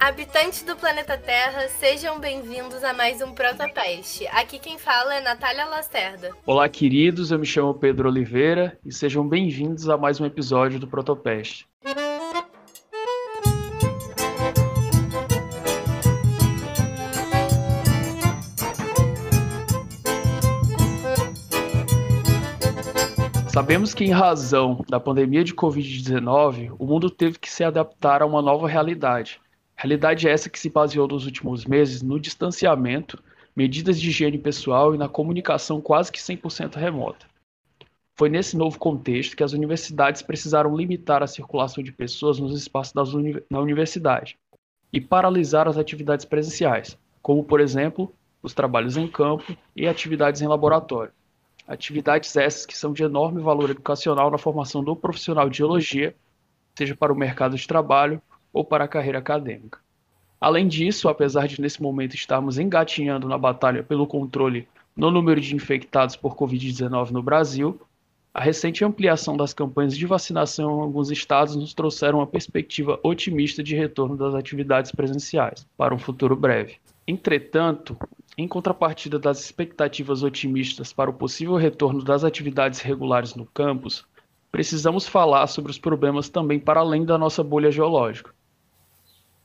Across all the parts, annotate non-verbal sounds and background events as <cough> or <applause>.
Habitantes do planeta Terra, sejam bem-vindos a mais um Protopeste. Aqui quem fala é Natália Lacerda. Olá, queridos, eu me chamo Pedro Oliveira e sejam bem-vindos a mais um episódio do Protopeste. Sabemos que, em razão da pandemia de Covid-19, o mundo teve que se adaptar a uma nova realidade. Realidade essa que se baseou nos últimos meses no distanciamento, medidas de higiene pessoal e na comunicação quase que 100% remota. Foi nesse novo contexto que as universidades precisaram limitar a circulação de pessoas nos espaços das uni na universidade e paralisar as atividades presenciais, como, por exemplo, os trabalhos em campo e atividades em laboratório. Atividades essas que são de enorme valor educacional na formação do profissional de geologia, seja para o mercado de trabalho ou para a carreira acadêmica. Além disso, apesar de nesse momento estarmos engatinhando na batalha pelo controle no número de infectados por Covid-19 no Brasil, a recente ampliação das campanhas de vacinação em alguns estados nos trouxeram uma perspectiva otimista de retorno das atividades presenciais para um futuro breve. Entretanto, em contrapartida das expectativas otimistas para o possível retorno das atividades regulares no campus, precisamos falar sobre os problemas também para além da nossa bolha geológica.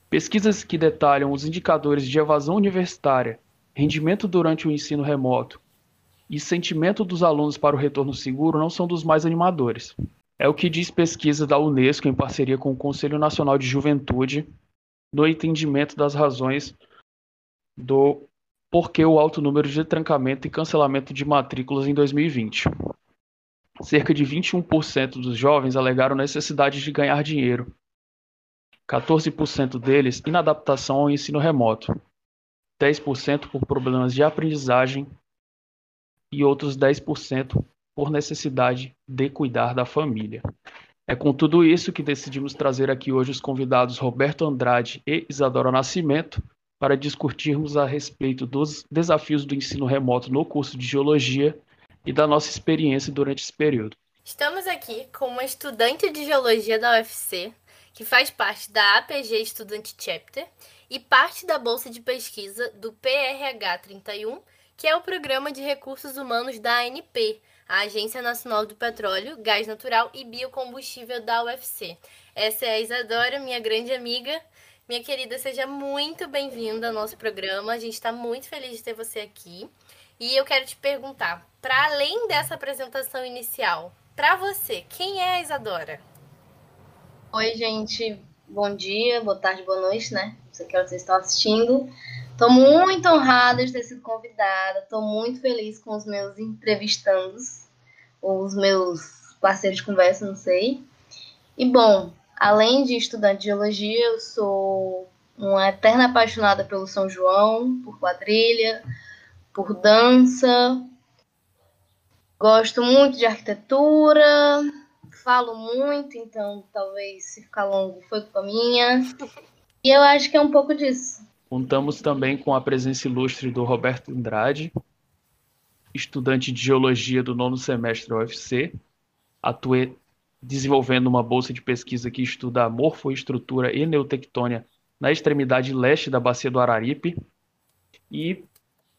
Pesquisas que detalham os indicadores de evasão universitária, rendimento durante o ensino remoto e sentimento dos alunos para o retorno seguro não são dos mais animadores. É o que diz pesquisa da Unesco em parceria com o Conselho Nacional de Juventude no entendimento das razões do porquê o alto número de trancamento e cancelamento de matrículas em 2020. Cerca de 21% dos jovens alegaram necessidade de ganhar dinheiro, 14% deles inadaptação ao ensino remoto, 10% por problemas de aprendizagem e outros 10% por necessidade de cuidar da família. É com tudo isso que decidimos trazer aqui hoje os convidados Roberto Andrade e Isadora Nascimento para discutirmos a respeito dos desafios do ensino remoto no curso de Geologia e da nossa experiência durante esse período. Estamos aqui com uma estudante de Geologia da UFC, que faz parte da APG Estudante Chapter e parte da bolsa de pesquisa do PRH 31, que é o Programa de Recursos Humanos da ANP, a Agência Nacional do Petróleo, Gás Natural e Biocombustível da UFC. Essa é a Isadora, minha grande amiga. Minha querida, seja muito bem-vinda ao nosso programa. A gente está muito feliz de ter você aqui. E eu quero te perguntar, para além dessa apresentação inicial, para você, quem é a Isadora? Oi, gente. Bom dia, boa tarde, boa noite, né? Não sei que vocês estão assistindo. Estou muito honrada de ter sido convidada. Estou muito feliz com os meus entrevistandos, ou os meus parceiros de conversa, não sei. E bom, Além de estudante de geologia, eu sou uma eterna apaixonada pelo São João, por quadrilha, por dança. Gosto muito de arquitetura, falo muito, então talvez se ficar longo foi culpa minha. E eu acho que é um pouco disso. Contamos também com a presença ilustre do Roberto Andrade, estudante de geologia do nono semestre da UFC, atuei desenvolvendo uma bolsa de pesquisa que estuda a morfoestrutura e neotectônia na extremidade leste da bacia do Araripe. E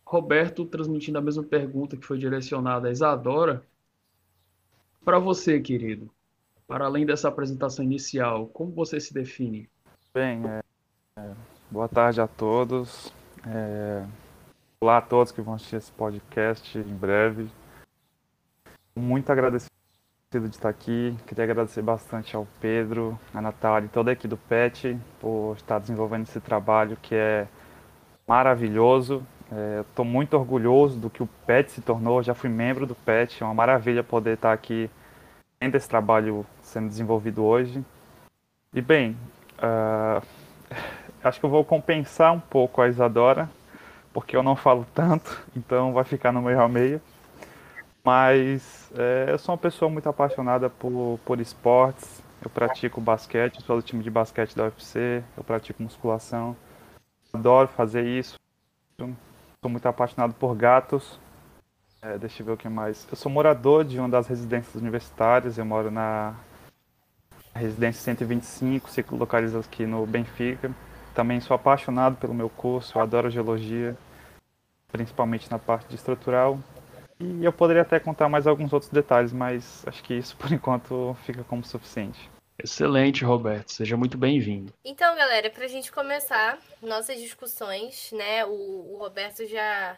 Roberto transmitindo a mesma pergunta que foi direcionada a Isadora. Para você, querido, para além dessa apresentação inicial, como você se define? Bem, é, é, boa tarde a todos. É, olá a todos que vão assistir esse podcast em breve. Muito agradecido de estar aqui. Queria agradecer bastante ao Pedro, a Natália e toda a equipe do PET por estar desenvolvendo esse trabalho que é maravilhoso. É, Estou muito orgulhoso do que o PET se tornou. Já fui membro do PET, é uma maravilha poder estar aqui vendo esse trabalho sendo desenvolvido hoje. E bem, uh, <laughs> acho que eu vou compensar um pouco a Isadora, porque eu não falo tanto, <laughs> então vai ficar no meio a meio. Mas é, eu sou uma pessoa muito apaixonada por, por esportes. Eu pratico basquete, sou do time de basquete da UFC, eu pratico musculação. Adoro fazer isso. Sou muito apaixonado por gatos. É, deixa eu ver o que mais. Eu sou morador de uma das residências universitárias, eu moro na residência 125, se localiza aqui no Benfica. Também sou apaixonado pelo meu curso, eu adoro geologia, principalmente na parte de estrutural. E eu poderia até contar mais alguns outros detalhes, mas acho que isso <laughs> por enquanto fica como suficiente. Excelente, Roberto. Seja muito bem-vindo. Então, galera, para a gente começar nossas discussões, né? O, o, Roberto já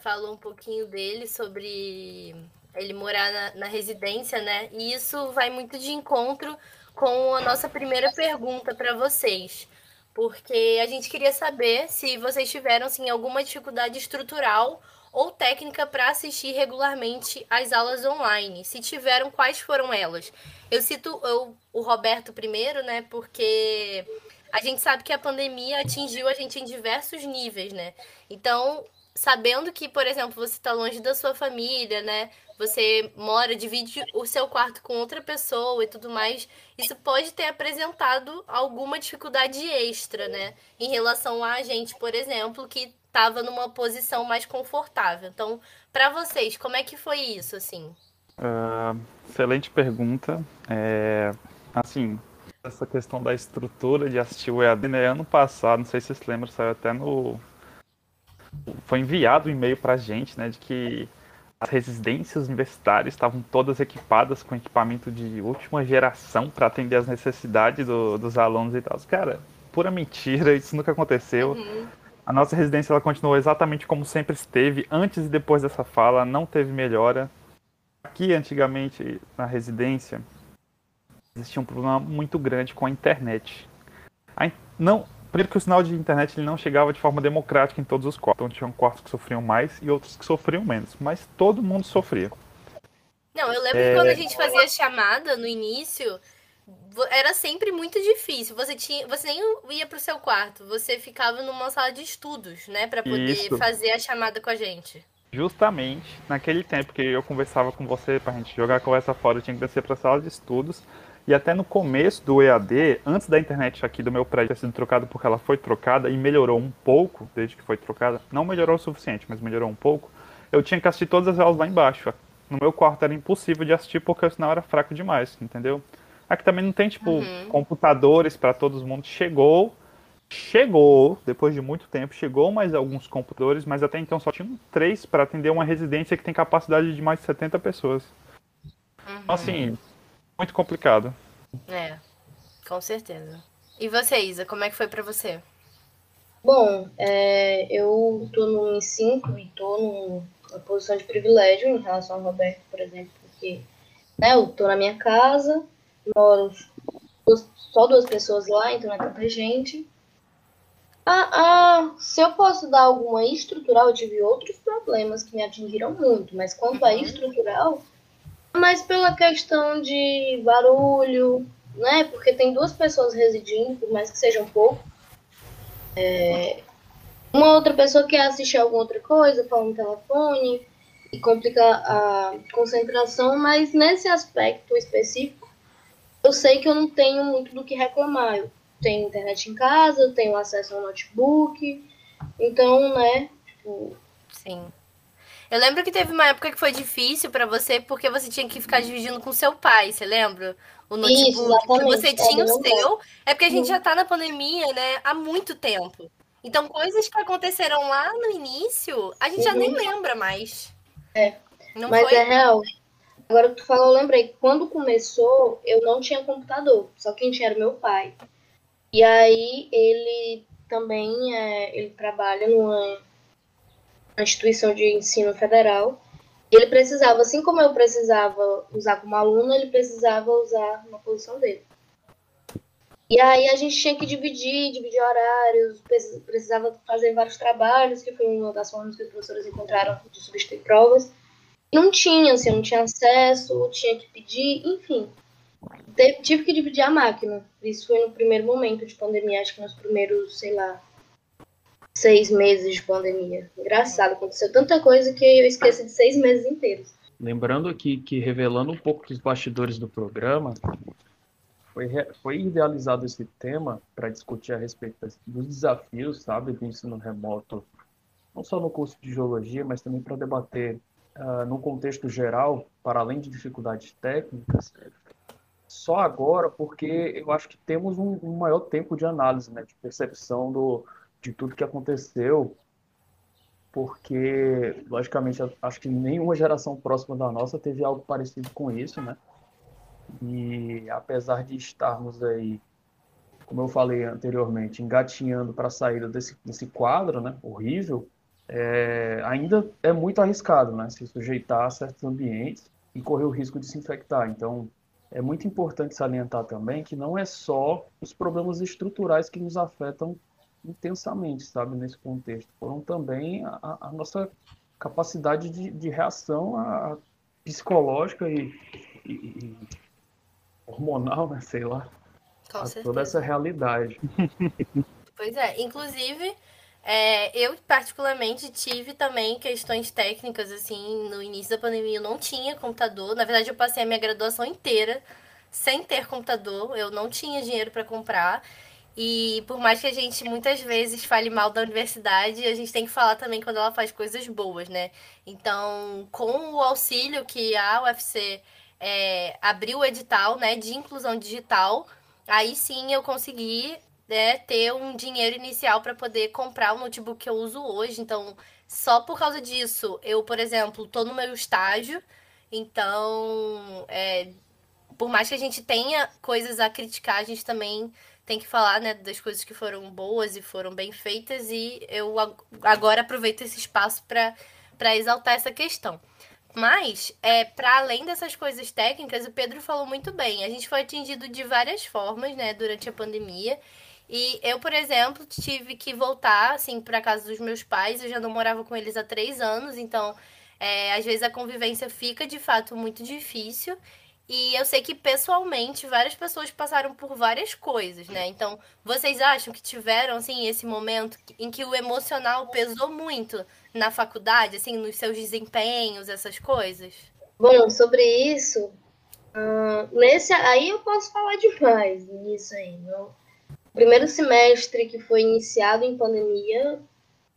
falou um pouquinho dele sobre ele morar na, na residência, né? E isso vai muito de encontro com a nossa primeira pergunta para vocês. Porque a gente queria saber se vocês tiveram assim, alguma dificuldade estrutural ou técnica para assistir regularmente às aulas online? Se tiveram, quais foram elas? Eu cito eu, o Roberto primeiro, né? Porque a gente sabe que a pandemia atingiu a gente em diversos níveis, né? Então, sabendo que, por exemplo, você está longe da sua família, né? Você mora, divide o seu quarto com outra pessoa e tudo mais, isso pode ter apresentado alguma dificuldade extra, né? Em relação a gente, por exemplo, que estava numa posição mais confortável. Então, para vocês, como é que foi isso, assim? Uh, excelente pergunta. É, assim, essa questão da estrutura de assistir o EAD, né? Ano passado, não sei se vocês lembram, saiu até no... Foi enviado um e-mail pra gente, né? De que as residências universitárias estavam todas equipadas com equipamento de última geração para atender as necessidades do, dos alunos e tal. Cara, pura mentira, isso nunca aconteceu. Uhum. A nossa residência ela continuou exatamente como sempre esteve, antes e depois dessa fala, não teve melhora. Aqui, antigamente, na residência, existia um problema muito grande com a internet. A in... não, primeiro que o sinal de internet ele não chegava de forma democrática em todos os quartos. Então, tinham quartos que sofriam mais e outros que sofriam menos. Mas todo mundo sofria. Não, eu lembro é... que quando a gente fazia chamada no início, era sempre muito difícil. Você tinha, você nem ia pro seu quarto, você ficava numa sala de estudos, né, para poder Isso. fazer a chamada com a gente. Justamente naquele tempo que eu conversava com você pra gente jogar a conversa fora, eu tinha que descer pra sala de estudos. E até no começo do EAD, antes da internet aqui do meu prédio ter sido trocada, porque ela foi trocada e melhorou um pouco desde que foi trocada, não melhorou o suficiente, mas melhorou um pouco, eu tinha que assistir todas as aulas lá embaixo. No meu quarto era impossível de assistir porque o sinal era fraco demais, entendeu? Aqui também não tem, tipo, uhum. computadores para todo mundo. Chegou, chegou, depois de muito tempo, chegou mais alguns computadores, mas até então só tinham três para atender uma residência que tem capacidade de mais de 70 pessoas. Uhum. Então, assim, muito complicado. É, com certeza. E você, Isa, como é que foi para você? Bom, é, eu tô no 5 e tô numa posição de privilégio em relação ao Roberto, por exemplo, porque né, eu tô na minha casa, moram só duas pessoas lá, então não é tanta gente. Ah, ah, se eu posso dar alguma estrutural, eu tive outros problemas que me atingiram muito, mas quanto a uhum. estrutural, mas pela questão de barulho, né? Porque tem duas pessoas residindo, por mais que seja um pouco. É, uma outra pessoa quer assistir alguma outra coisa, fala no telefone e complica a concentração, mas nesse aspecto específico, eu sei que eu não tenho muito do que reclamar. Eu tenho internet em casa, eu tenho acesso ao notebook, então, né, tipo... Sim. Eu lembro que teve uma época que foi difícil para você porque você tinha que ficar dividindo com seu pai, você lembra? O notebook. Isso, exatamente. você é, tinha é, o seu. É porque a gente já tá na pandemia, né, há muito tempo. Então, coisas que aconteceram lá no início, a gente uhum. já nem lembra mais. É. Não Mas foi? é real. Agora que tu falou, eu lembrei. Quando começou, eu não tinha computador. Só quem tinha era meu pai. E aí ele também é, ele trabalha numa instituição de ensino federal. E ele precisava, assim como eu precisava usar como aluno, ele precisava usar uma posição dele. E aí a gente tinha que dividir, dividir horários, precisava fazer vários trabalhos, que foi uma das formas que os professores encontraram de substituir provas não tinha, assim, não tinha acesso, tinha que pedir, enfim. Tive que dividir a máquina. Isso foi no primeiro momento de pandemia, acho que nos primeiros, sei lá, seis meses de pandemia. Engraçado, aconteceu tanta coisa que eu esqueci de seis meses inteiros. Lembrando aqui que, revelando um pouco dos bastidores do programa, foi, foi idealizado esse tema para discutir a respeito dos desafios, sabe, do ensino remoto, não só no curso de geologia, mas também para debater uh, no contexto geral, para além de dificuldades técnicas, só agora porque eu acho que temos um, um maior tempo de análise, né, de percepção do, de tudo que aconteceu, porque, logicamente, acho que nenhuma geração próxima da nossa teve algo parecido com isso, né? E apesar de estarmos aí, como eu falei anteriormente, engatinhando para a saída desse, desse quadro, né, horrível, é, ainda é muito arriscado, né, se sujeitar a certos ambientes e correr o risco de se infectar. Então, é muito importante salientar também que não é só os problemas estruturais que nos afetam intensamente, sabe, nesse contexto. Foram também a, a nossa capacidade de, de reação a, psicológica e, e, e, hormonal, né, sei lá, Com a certeza. toda essa realidade. <laughs> Pois é, inclusive é, eu particularmente tive também questões técnicas, assim, no início da pandemia eu não tinha computador. Na verdade, eu passei a minha graduação inteira sem ter computador, eu não tinha dinheiro para comprar. E por mais que a gente muitas vezes fale mal da universidade, a gente tem que falar também quando ela faz coisas boas, né? Então, com o auxílio que a UFC é, abriu o edital, né, de inclusão digital, aí sim eu consegui né, ter um dinheiro inicial para poder comprar o notebook que eu uso hoje. Então, só por causa disso, eu, por exemplo, tô no meu estágio, então, é, por mais que a gente tenha coisas a criticar, a gente também tem que falar né, das coisas que foram boas e foram bem feitas, e eu agora aproveito esse espaço para exaltar essa questão. Mas, é, para além dessas coisas técnicas, o Pedro falou muito bem. A gente foi atingido de várias formas, né, durante a pandemia. E eu, por exemplo, tive que voltar, assim, para casa dos meus pais. Eu já não morava com eles há três anos, então, é, às vezes a convivência fica de fato muito difícil. E eu sei que pessoalmente várias pessoas passaram por várias coisas, né? Então, vocês acham que tiveram assim esse momento em que o emocional pesou muito na faculdade, assim, nos seus desempenhos, essas coisas? Bom, sobre isso, uh, nesse aí eu posso falar demais nisso aí. Não? Primeiro semestre que foi iniciado em pandemia,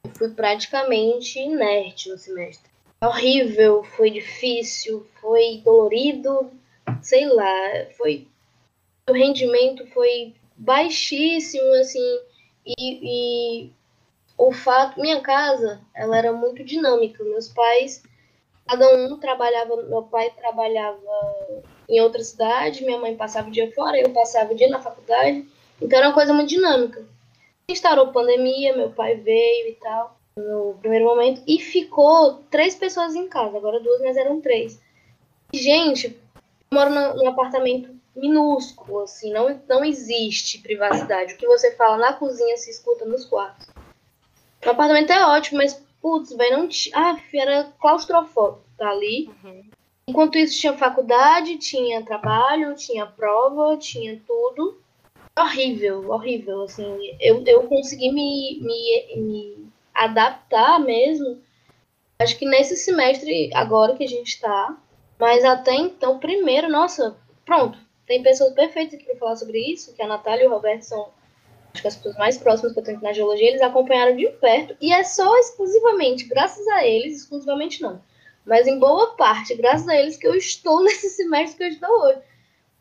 eu fui praticamente inerte no semestre. Horrível, foi difícil, foi dolorido, sei lá, foi o rendimento foi baixíssimo, assim, e, e o fato, minha casa, ela era muito dinâmica. Meus pais, cada um trabalhava, meu pai trabalhava em outra cidade, minha mãe passava o dia fora, eu passava o dia na faculdade. Então era uma coisa muito dinâmica. Instaurou pandemia, meu pai veio e tal, no primeiro momento, e ficou três pessoas em casa, agora duas, mas eram três. Gente, eu moro num apartamento minúsculo, assim, não, não existe privacidade. O que você fala na cozinha se escuta nos quartos. O apartamento é ótimo, mas, putz, velho, não tinha. Ah, era claustrofóbico, tá ali. Uhum. Enquanto isso, tinha faculdade, tinha trabalho, tinha prova, tinha tudo horrível, horrível, assim. Eu, eu consegui me, me, me adaptar mesmo, acho que nesse semestre agora que a gente tá, mas até então, primeiro, nossa, pronto, tem pessoas perfeitas aqui para falar sobre isso, que a Natália e o Roberto são acho que as pessoas mais próximas que eu tenho na geologia, eles acompanharam de perto, e é só exclusivamente, graças a eles, exclusivamente não, mas em boa parte, graças a eles, que eu estou <laughs> nesse semestre que eu estou hoje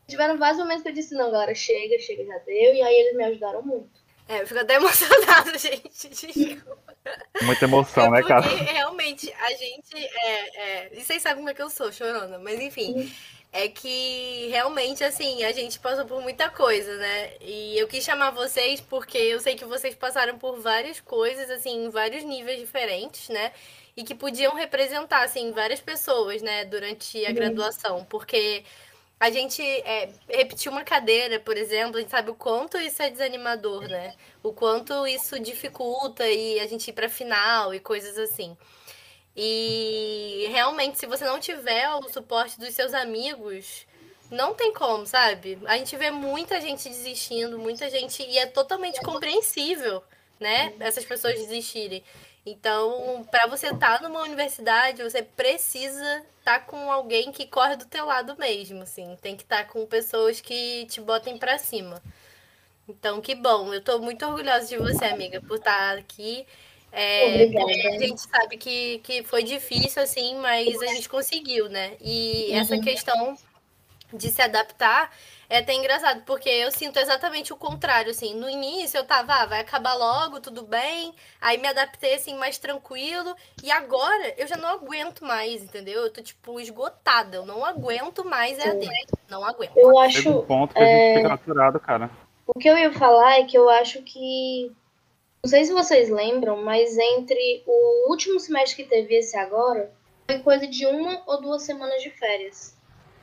tiveram vários momentos que eu disse, não, galera, chega, chega, já deu. E aí eles me ajudaram muito. É, eu fico até <laughs> emocionada, gente. Desculpa. Muita emoção, é né, cara? realmente, a gente. É, é... E vocês sabem como é que eu sou, chorona. Mas enfim. É que realmente, assim, a gente passou por muita coisa, né? E eu quis chamar vocês porque eu sei que vocês passaram por várias coisas, assim, em vários níveis diferentes, né? E que podiam representar, assim, várias pessoas, né, durante a graduação. Porque a gente é, repetir uma cadeira, por exemplo, a gente sabe o quanto isso é desanimador, né? O quanto isso dificulta e a gente ir para final e coisas assim. E realmente, se você não tiver o suporte dos seus amigos, não tem como, sabe? A gente vê muita gente desistindo, muita gente. E é totalmente compreensível, né? Essas pessoas desistirem. Então, para você estar tá numa universidade, você precisa estar tá com alguém que corre do teu lado mesmo, assim. Tem que estar tá com pessoas que te botem para cima. Então, que bom. Eu estou muito orgulhosa de você, amiga, por estar tá aqui. É, a gente sabe que, que foi difícil, assim, mas a gente conseguiu, né? E uhum. essa questão de se adaptar é até engraçado, porque eu sinto exatamente o contrário, assim. No início eu tava, ah, vai acabar logo, tudo bem. Aí me adaptei, assim, mais tranquilo. E agora eu já não aguento mais, entendeu? Eu tô, tipo, esgotada. Eu não aguento mais EAD. Não aguento. Eu acho... um ponto que é... a gente fica naturado, cara. O que eu ia falar é que eu acho que não sei se vocês lembram, mas entre o último semestre que teve esse agora, foi coisa de uma ou duas semanas de férias.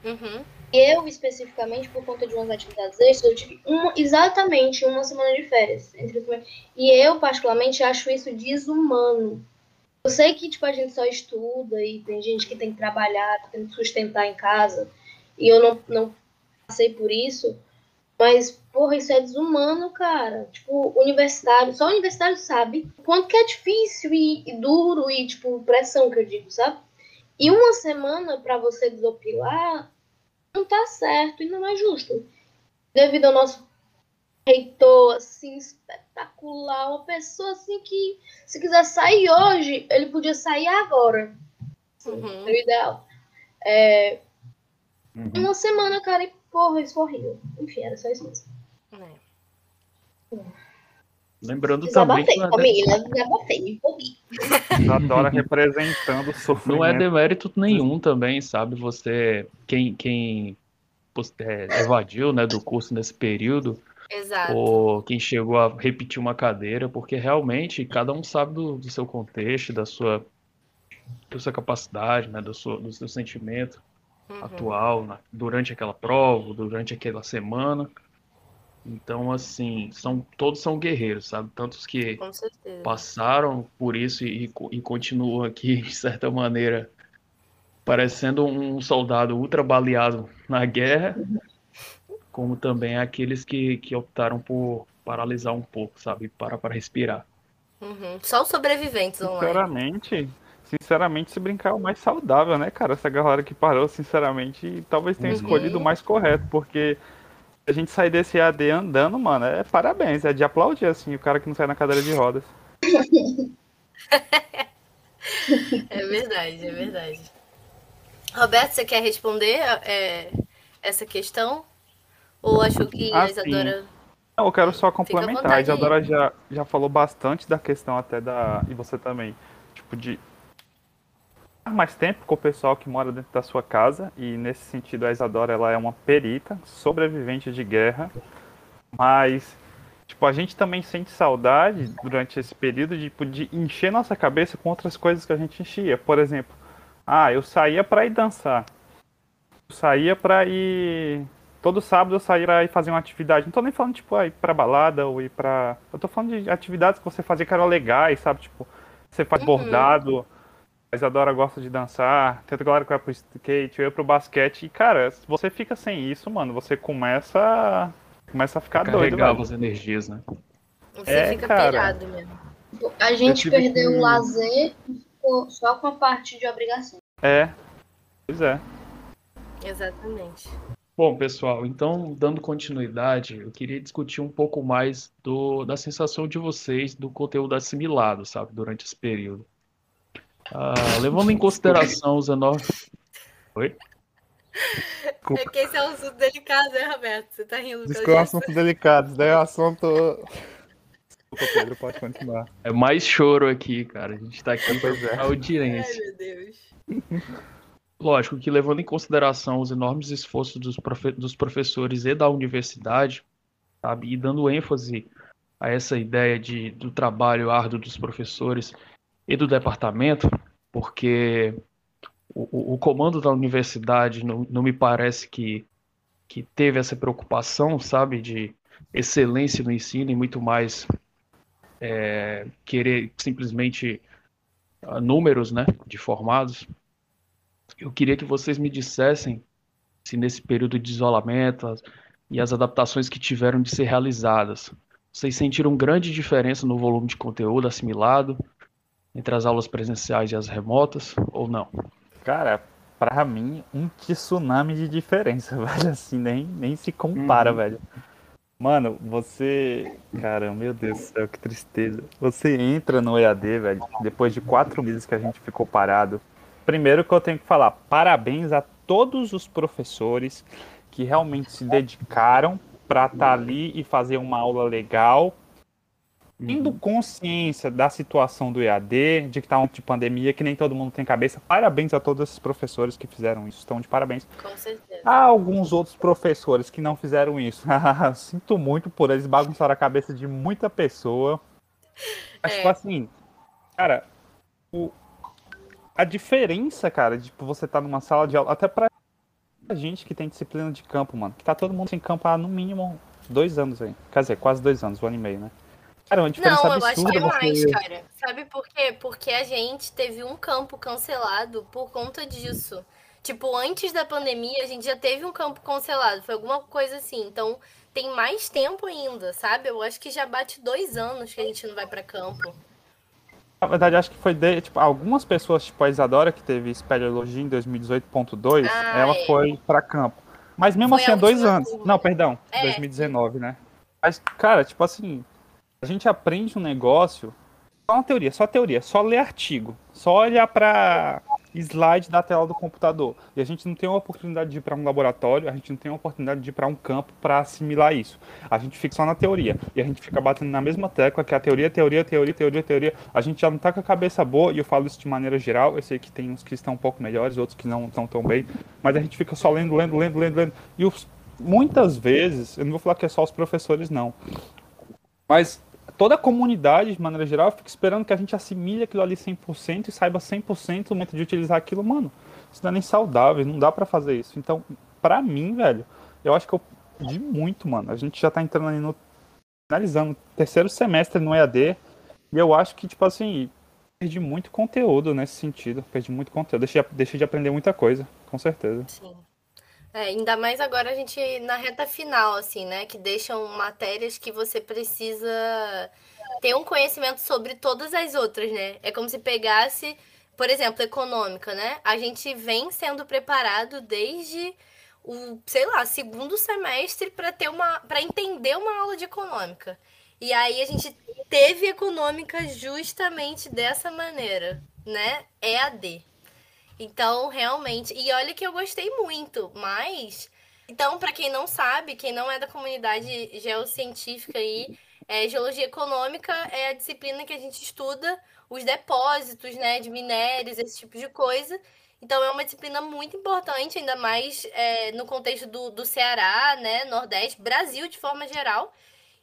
Uhum. Eu, especificamente, por conta de umas atividades extras, eu tive uma, exatamente uma semana de férias. Entre e eu, particularmente, acho isso desumano. Eu sei que, tipo, a gente só estuda e tem gente que tem que trabalhar, tem que sustentar em casa. E eu não, não passei por isso. Mas, porra, isso é desumano, cara. Tipo, universitário, só universitário sabe o quanto que é difícil e, e duro e, tipo, pressão que eu digo, sabe? E uma semana para você desopilar não tá certo e não é justo. Devido ao nosso reitor, assim, espetacular, uma pessoa, assim, que se quiser sair hoje, ele podia sair agora. Uhum. É o ideal. É, uhum. Uma semana, cara, e Porra, isso foi horrível. Enfim, era só isso mesmo. É. Lembrando também que. Não família, desabafei, me empolguei. Adora representando o sofrimento. Não é demérito nenhum também, sabe? Você. Quem, quem é, evadiu né, do curso nesse período. Exato. Ou quem chegou a repetir uma cadeira, porque realmente cada um sabe do, do seu contexto, da sua, da sua capacidade, né, do, seu, do seu sentimento uhum. atual na, durante aquela prova, durante aquela semana. Então, assim, são todos são guerreiros, sabe? Tantos que passaram por isso e, e continuam aqui, <laughs> de certa maneira, parecendo um soldado ultra baleado na guerra, como também aqueles que, que optaram por paralisar um pouco, sabe? Para para respirar. Uhum. Só os sobreviventes online. Sinceramente, sinceramente, se brincar é o mais saudável, né, cara? Essa galera que parou, sinceramente, talvez tenha uhum. escolhido o mais correto, porque a gente sair desse AD andando, mano, é parabéns, é de aplaudir, assim, o cara que não sai na cadeira de rodas. <laughs> é verdade, é verdade. Roberto, você quer responder é, essa questão? Ou achou que ah, a Isadora. Não, eu quero só complementar. A Isadora já, já falou bastante da questão até da. E você também. Tipo, de mais tempo com o pessoal que mora dentro da sua casa e nesse sentido a Isadora ela é uma perita, sobrevivente de guerra, mas tipo a gente também sente saudade durante esse período de, tipo, de encher nossa cabeça com outras coisas que a gente enchia. Por exemplo, ah, eu saía para ir dançar, eu saía para ir todo sábado eu saía para ir fazer uma atividade. Não tô nem falando tipo ir para balada ou ir para, eu tô falando de atividades que você fazia que eram legais, sabe? Tipo, você faz uhum. bordado a Isadora gosta de dançar, tem outra galera que vai pro skate, eu pro basquete. E, cara, se você fica sem isso, mano, você começa, começa a ficar doido. Carregar as energias, né? Você é, fica cara. pirado mesmo. A gente perdeu que... o lazer só com a parte de obrigação. É, pois é. Exatamente. Bom, pessoal, então, dando continuidade, eu queria discutir um pouco mais do, da sensação de vocês do conteúdo assimilado, sabe, durante esse período. Ah, levando em consideração os enormes. Oi? É que esse é um assunto delicado, né, Roberto? Você tá rindo Diz que é um assunto delicado, daí é um assunto. Desculpa, Pedro, pode continuar. É mais choro aqui, cara. A gente tá aqui pois é. audiência. Ai, meu Deus. Lógico que levando em consideração os enormes esforços dos, profe dos professores e da universidade, sabe, e dando ênfase a essa ideia de, do trabalho árduo dos professores e do departamento, porque o, o comando da universidade não, não me parece que, que teve essa preocupação, sabe, de excelência no ensino e muito mais é, querer simplesmente uh, números, né, de formados. Eu queria que vocês me dissessem se nesse período de isolamento e as adaptações que tiveram de ser realizadas, vocês sentiram grande diferença no volume de conteúdo assimilado? Entre as aulas presenciais e as remotas, ou não? Cara, para mim, um tsunami de diferença, <laughs> velho. Assim, nem, nem se compara, uhum. velho. Mano, você. Cara, meu Deus do céu, que tristeza. Você entra no EAD, velho, depois de quatro meses que a gente ficou parado. Primeiro que eu tenho que falar, parabéns a todos os professores que realmente se dedicaram para estar tá ali e fazer uma aula legal, tendo consciência da situação do EAD, de que está um de pandemia, que nem todo mundo tem cabeça. Parabéns a todos esses professores que fizeram isso. Estão de parabéns. Com certeza. Há alguns outros professores que não fizeram isso. <laughs> Sinto muito por eles bagunçaram a cabeça de muita pessoa. Mas, é. tipo assim, cara, o, a diferença, cara, de tipo, você estar tá numa sala de aula, até pra gente que tem disciplina de campo, mano, que tá todo mundo sem campo há no mínimo dois anos aí. Quer dizer, quase dois anos, um ano e meio, né? Cara, uma diferença Não, eu acho que é mais, cara. Sabe por quê? Porque a gente teve um campo cancelado por conta disso. Tipo, antes da pandemia, a gente já teve um campo cancelado. Foi alguma coisa assim. Então, tem mais tempo ainda, sabe? Eu acho que já bate dois anos que a gente não vai para campo. Na verdade, acho que foi de, tipo, algumas pessoas, tipo a Isadora, que teve espeleologia em 2018.2, ah, ela é. foi para campo. Mas mesmo foi assim, há dois anos. Curva. Não, perdão, é. 2019, né? Mas, cara, tipo assim, a gente aprende um negócio, só uma teoria, só teoria, só ler artigo, só olhar para slide da tela do computador. E a gente não tem a oportunidade de ir para um laboratório, a gente não tem a oportunidade de ir para um campo para assimilar isso. A gente fica só na teoria. E a gente fica batendo na mesma tecla, que a teoria, teoria, teoria, teoria, teoria. A gente já não tá com a cabeça boa, e eu falo isso de maneira geral. Eu sei que tem uns que estão um pouco melhores, outros que não estão tão bem. Mas a gente fica só lendo, lendo, lendo, lendo, lendo. E os, muitas vezes, eu não vou falar que é só os professores, não. Mas toda a comunidade, de maneira geral, fica esperando que a gente assimile aquilo ali 100% e saiba 100% o momento de utilizar aquilo. Mano, isso não é nem saudável, não dá para fazer isso. Então, pra mim, velho, eu acho que eu perdi muito, mano. A gente já tá entrando ali no. finalizando terceiro semestre no EAD. E eu acho que, tipo assim, perdi muito conteúdo nesse sentido. Perdi muito conteúdo. Deixei, deixei de aprender muita coisa, com certeza. Sim. É, ainda mais agora a gente na reta final, assim, né? Que deixam matérias que você precisa ter um conhecimento sobre todas as outras, né? É como se pegasse, por exemplo, econômica, né? A gente vem sendo preparado desde o, sei lá, segundo semestre para ter uma para entender uma aula de econômica. E aí a gente teve econômica justamente dessa maneira, né? EAD. Então, realmente. E olha que eu gostei muito, mas. Então, para quem não sabe, quem não é da comunidade geocientífica aí, é, geologia econômica é a disciplina que a gente estuda os depósitos, né, de minérios, esse tipo de coisa. Então, é uma disciplina muito importante, ainda mais é, no contexto do, do Ceará, né, Nordeste, Brasil de forma geral.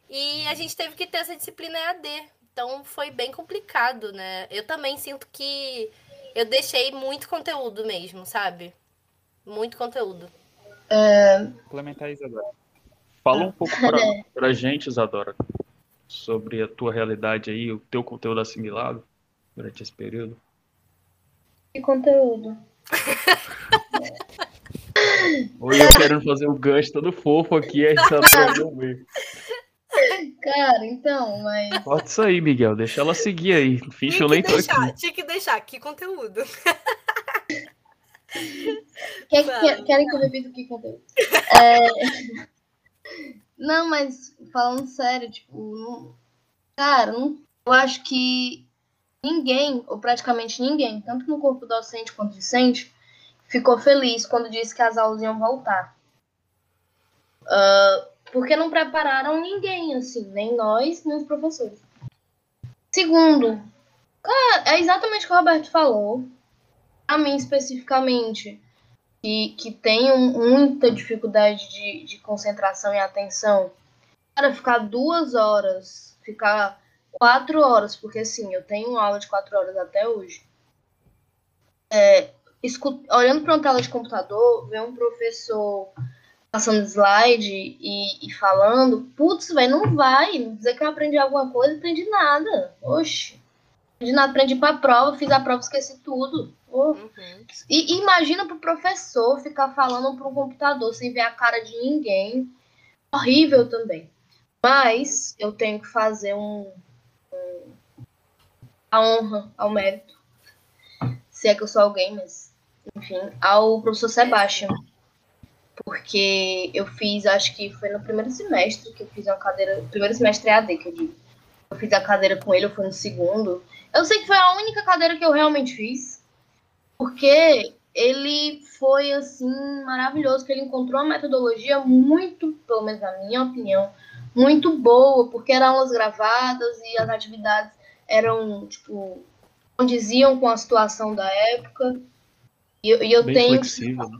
E a gente teve que ter essa disciplina EAD. Então, foi bem complicado, né? Eu também sinto que eu deixei muito conteúdo mesmo, sabe? Muito conteúdo. É... Complementar, Isadora. Fala um pouco pra, pra gente, Isadora, sobre a tua realidade aí, o teu conteúdo assimilado durante esse período. Que conteúdo? Oi, eu querendo fazer um gancho todo fofo aqui, aí Isadora deu meio. Cara, então, mas. Pode isso aí, Miguel. Deixa ela seguir aí. Ficha o leitor deixar, aqui. Tinha que deixar. Que conteúdo. <laughs> Quer, quer, querem que eu repita que conteúdo? É... Não, mas falando sério, tipo, não... cara, não... eu acho que ninguém, ou praticamente ninguém, tanto no corpo docente quanto discente, ficou feliz quando disse que as aulas iam voltar. Uh, porque não prepararam ninguém, assim, nem nós, nem os professores. Segundo, é exatamente o que o Roberto falou. A mim, especificamente, que, que tenho muita dificuldade de, de concentração e atenção, para ficar duas horas, ficar quatro horas, porque assim, eu tenho aula de quatro horas até hoje. É, olhando para uma tela de computador, ver um professor passando slide e, e falando, putz, velho, não vai. Dizer que eu aprendi alguma coisa, não aprendi nada. Oxe. Aprendi nada, aprendi pra prova, fiz a prova, esqueci tudo. Oh. Uhum. E, e imagina pro professor ficar falando pro computador sem ver a cara de ninguém. Horrível também. Mas eu tenho que fazer um, um a honra ao mérito. Se é que eu sou alguém, mas enfim, ao professor Sebastião porque eu fiz, acho que foi no primeiro semestre que eu fiz uma cadeira, primeiro semestre AD que eu digo. Eu fiz a cadeira com ele, ou foi no segundo. Eu sei que foi a única cadeira que eu realmente fiz, porque ele foi assim maravilhoso, que ele encontrou uma metodologia muito, pelo menos na minha opinião, muito boa, porque eram aulas gravadas e as atividades eram, tipo, condiziam com a situação da época. E, e eu Bem tenho. flexível, né?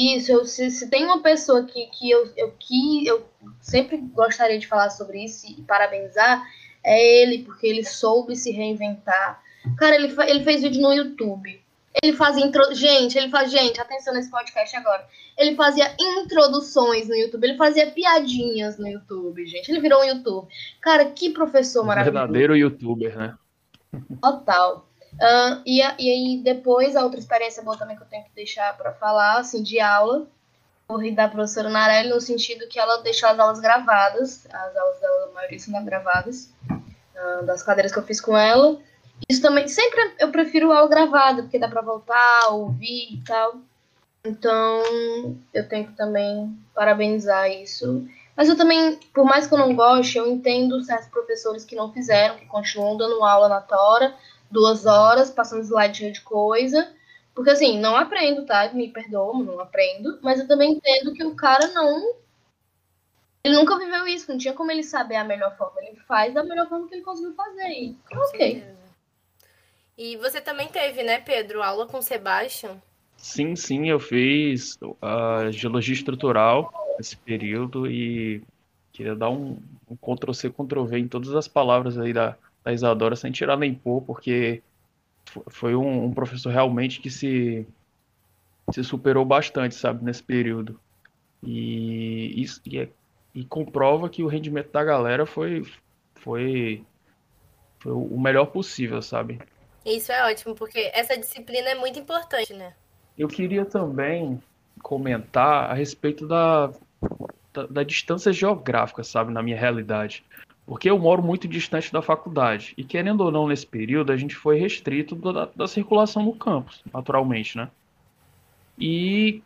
Isso, eu, se, se tem uma pessoa que, que, eu, eu, que eu sempre gostaria de falar sobre isso e parabenizar, é ele, porque ele soube se reinventar. Cara, ele, ele fez vídeo no YouTube. Ele fazia intro... Gente, ele faz. Gente, atenção nesse podcast agora. Ele fazia introduções no YouTube, ele fazia piadinhas no YouTube, gente. Ele virou um YouTube. Cara, que professor maravilhoso. Verdadeiro youtuber, né? Total. Uh, e, e aí, depois, a outra experiência boa também que eu tenho que deixar para falar, assim, de aula, corri da professora Narelli, no sentido que ela deixou as aulas gravadas, as aulas dela, a maioria são gravadas, uh, das cadeiras que eu fiz com ela. Isso também, sempre eu prefiro aula gravada, porque dá para voltar, ouvir e tal. Então, eu tenho que também parabenizar isso. Mas eu também, por mais que eu não goste, eu entendo certos professores que não fizeram, que continuam dando aula na Tora, duas horas, passando slide de coisa. Porque assim, não aprendo, tá? Me perdoa, não aprendo. Mas eu também entendo que o cara não. Ele nunca viveu isso, não tinha como ele saber a melhor forma. Ele faz da melhor forma que ele conseguiu fazer. E, ok. E você também teve, né, Pedro, aula com o Sebastian? Sim, sim, eu fiz a geologia estrutural nesse período e queria dar um, um Ctrl-C, Ctrl-V em todas as palavras aí da, da Isadora, sem tirar nem pôr, porque foi um, um professor realmente que se, se superou bastante, sabe, nesse período. E, e, e, e comprova que o rendimento da galera foi, foi, foi o melhor possível, sabe? Isso é ótimo, porque essa disciplina é muito importante, né? Eu queria também comentar a respeito da, da, da, distância geográfica, sabe, na minha realidade. Porque eu moro muito distante da faculdade. E querendo ou não, nesse período, a gente foi restrito da, da circulação no campus, naturalmente, né? E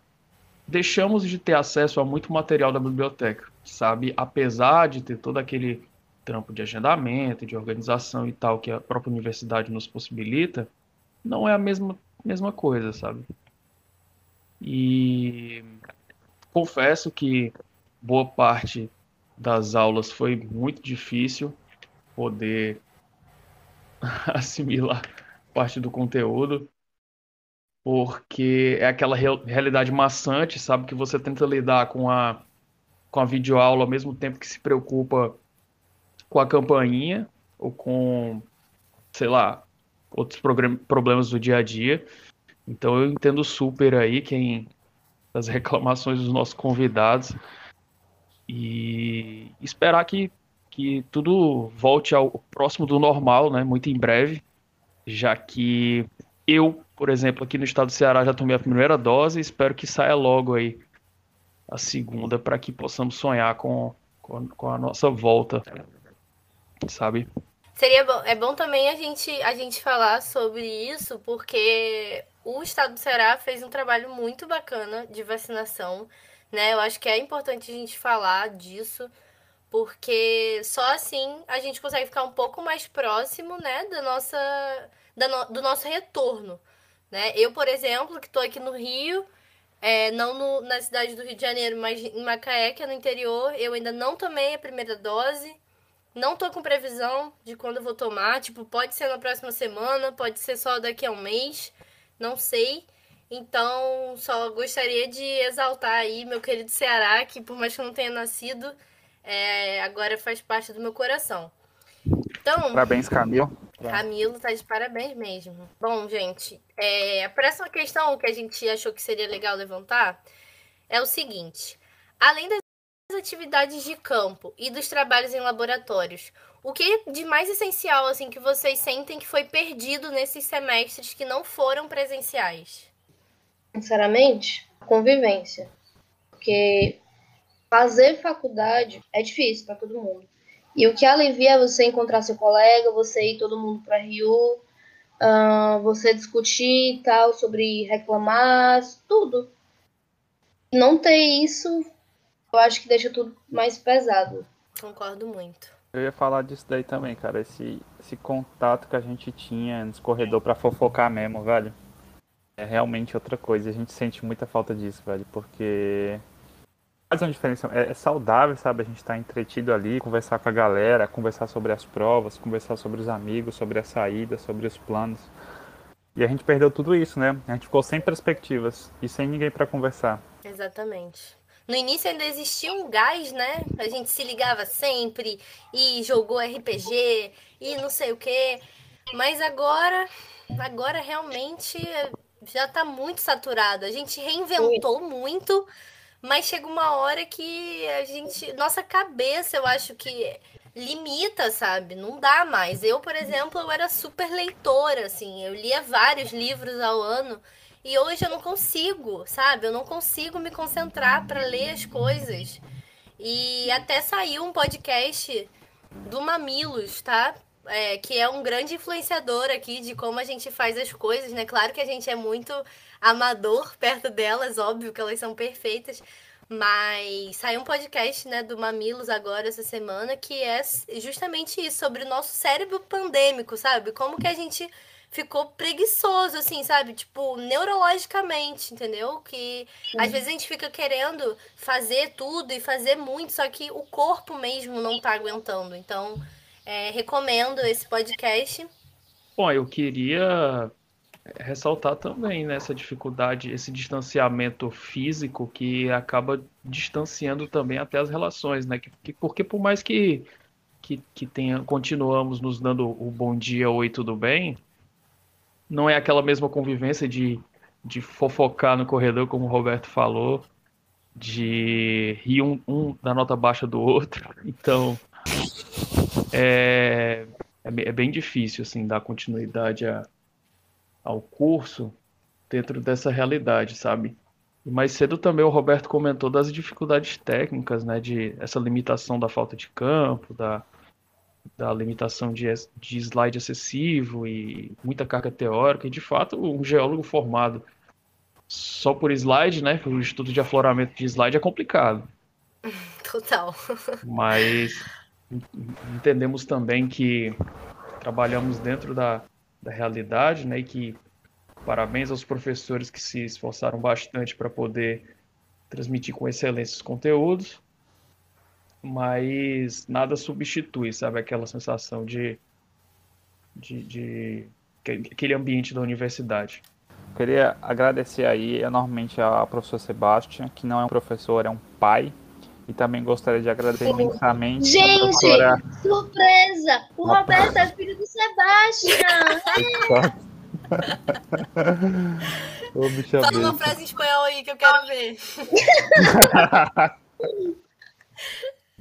deixamos de ter acesso a muito material da biblioteca, sabe? Apesar de ter todo aquele trampo de agendamento, de organização e tal que a própria universidade nos possibilita, não é a mesma, mesma coisa, sabe? E confesso que boa parte das aulas foi muito difícil poder <laughs> assimilar parte do conteúdo, porque é aquela realidade maçante, sabe, que você tenta lidar com a com a videoaula ao mesmo tempo que se preocupa com a campainha ou com, sei lá, outros problemas do dia a dia. Então eu entendo super aí quem das <laughs> reclamações dos nossos convidados e esperar que, que tudo volte ao próximo do normal, né? Muito em breve, já que eu, por exemplo, aqui no estado do Ceará já tomei a primeira dose e espero que saia logo aí a segunda para que possamos sonhar com, com, com a nossa volta sabe? Seria bom, é bom também a gente, a gente falar sobre isso, porque o estado do Ceará fez um trabalho muito bacana de vacinação, né? Eu acho que é importante a gente falar disso, porque só assim a gente consegue ficar um pouco mais próximo, né, da nossa, da no, do nosso retorno, né? Eu, por exemplo, que estou aqui no Rio, é, não no, na cidade do Rio de Janeiro, mas em Macaé, que é no interior, eu ainda não tomei a primeira dose, não tô com previsão de quando eu vou tomar. Tipo, pode ser na próxima semana, pode ser só daqui a um mês. Não sei. Então, só gostaria de exaltar aí meu querido Ceará, que por mais que eu não tenha nascido, é, agora faz parte do meu coração. Então, parabéns, Camilo. Camilo tá de parabéns mesmo. Bom, gente, é, a próxima questão que a gente achou que seria legal levantar é o seguinte: além das atividades de campo e dos trabalhos em laboratórios, o que de mais essencial assim que vocês sentem que foi perdido nesses semestres que não foram presenciais? Sinceramente, convivência. Porque fazer faculdade é difícil para todo mundo. E o que alivia é você encontrar seu colega, você ir todo mundo para Rio, uh, você discutir tal sobre reclamar, tudo. não ter isso, eu acho que deixa tudo mais pesado. Concordo muito. Eu ia falar disso daí também, cara. Esse, esse contato que a gente tinha nos corredor para fofocar mesmo, velho. É realmente outra coisa. A gente sente muita falta disso, velho. Porque faz uma diferença. É, é saudável, sabe? A gente estar tá entretido ali, conversar com a galera, conversar sobre as provas, conversar sobre os amigos, sobre a saída, sobre os planos. E a gente perdeu tudo isso, né? A gente ficou sem perspectivas e sem ninguém para conversar. Exatamente. No início ainda existia um gás, né? A gente se ligava sempre e jogou RPG e não sei o quê. Mas agora, agora realmente já tá muito saturado. A gente reinventou muito, mas chega uma hora que a gente. Nossa cabeça, eu acho que limita, sabe? Não dá mais. Eu, por exemplo, eu era super leitora, assim. Eu lia vários livros ao ano. E hoje eu não consigo, sabe? Eu não consigo me concentrar para ler as coisas. E até saiu um podcast do Mamilos, tá? É, que é um grande influenciador aqui de como a gente faz as coisas, né? Claro que a gente é muito amador <laughs> perto delas, óbvio que elas são perfeitas. Mas saiu um podcast, né, do Mamilos agora essa semana que é justamente isso, sobre o nosso cérebro pandêmico, sabe? Como que a gente ficou preguiçoso, assim, sabe? Tipo, neurologicamente, entendeu? Que Sim. às vezes a gente fica querendo fazer tudo e fazer muito, só que o corpo mesmo não tá aguentando. Então, é, recomendo esse podcast. Bom, eu queria ressaltar também né, dificuldade, esse distanciamento físico que acaba distanciando também até as relações, né? Que, porque por mais que, que, que tenha, continuamos nos dando o bom dia, oi, tudo bem, não é aquela mesma convivência de, de fofocar no corredor, como o Roberto falou, de rir um, um da nota baixa do outro. <laughs> Então, é, é, é bem difícil assim dar continuidade a, ao curso dentro dessa realidade, sabe? E mais cedo também o Roberto comentou das dificuldades técnicas, né, de essa limitação da falta de campo, da, da limitação de, de slide excessivo e muita carga teórica. E, de fato, um geólogo formado só por slide, né? O estudo de afloramento de slide é complicado. <laughs> Total. Mas entendemos também que trabalhamos dentro da, da realidade, né? E que parabéns aos professores que se esforçaram bastante para poder transmitir com excelência os conteúdos mas nada substitui, sabe, aquela sensação de, de, de aquele ambiente da universidade. Queria agradecer aí enormemente ao professor Sebastião, que não é um professor, é um pai. E também gostaria de agradecer imensamente. Gente, professora... surpresa! O Roberto é filho do Sebastião! <laughs> Ô, Fala uma frase em espanhol aí que eu quero ver. <laughs>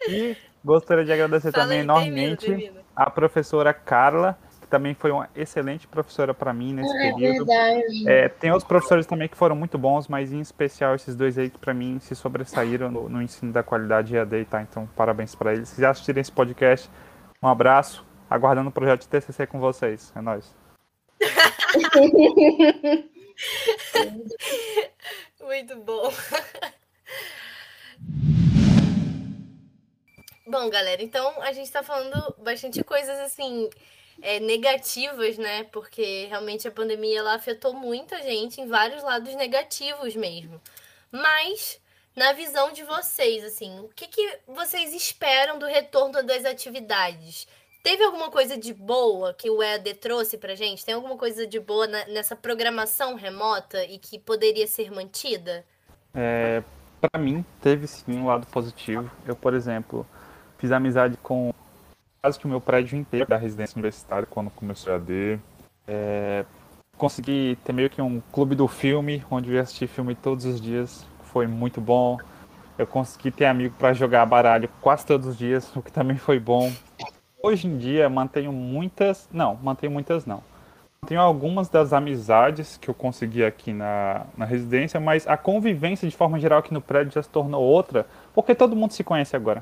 E gostaria de agradecer Fala também enormemente termina, termina. a professora Carla, também foi uma excelente professora para mim nesse é período. Verdade. É, tem outros professores também que foram muito bons, mas em especial esses dois aí que para mim se sobressaíram no, no, ensino da qualidade EAD, tá? Então, parabéns para eles. Se já assistirem esse podcast, um abraço. Aguardando o projeto de TCC com vocês. É nóis. <laughs> Muito bom. <laughs> Bom, galera, então a gente tá falando bastante coisas assim é, negativas, né? Porque realmente a pandemia ela afetou muita gente em vários lados negativos mesmo. Mas na visão de vocês, assim, o que, que vocês esperam do retorno das atividades? Teve alguma coisa de boa que o EAD trouxe pra gente? Tem alguma coisa de boa na, nessa programação remota e que poderia ser mantida? É, para mim, teve sim um lado positivo. Eu, por exemplo, Fiz amizade com quase que o meu prédio inteiro da residência universitária quando começou a AD. É, consegui ter meio que um clube do filme, onde eu ia assistir filme todos os dias. Foi muito bom. Eu consegui ter amigo para jogar baralho quase todos os dias, <laughs> o que também foi bom. Hoje em dia mantenho muitas, não, mantenho muitas não. Tenho algumas das amizades que eu consegui aqui na, na residência, mas a convivência de forma geral aqui no prédio já se tornou outra, porque todo mundo se conhece agora.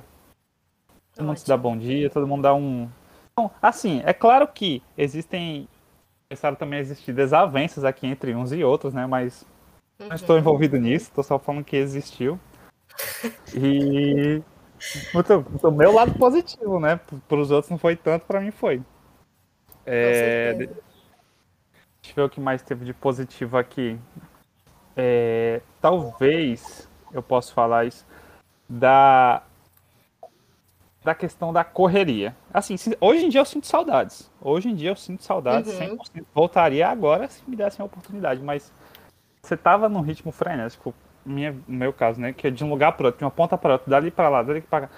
Todo mundo se dá bom dia, todo mundo dá um. Então, assim, é claro que existem. Começaram também a existir desavenças aqui entre uns e outros, né? Mas Uhum. Não estou envolvido nisso, estou só falando que existiu. E o meu lado positivo, né? Para os outros não foi tanto, para mim foi. É... Deixa eu ver o que mais teve de positivo aqui. É... Talvez eu possa falar isso da da questão da correria. Assim, hoje em dia eu sinto saudades. Hoje em dia eu sinto saudades, uhum. 100%. Voltaria agora se me dessem a oportunidade, mas você tava num ritmo frenético, minha, no meu caso, né, que é de um lugar para outro, de uma ponta para outra, dali para lá, dali para cá.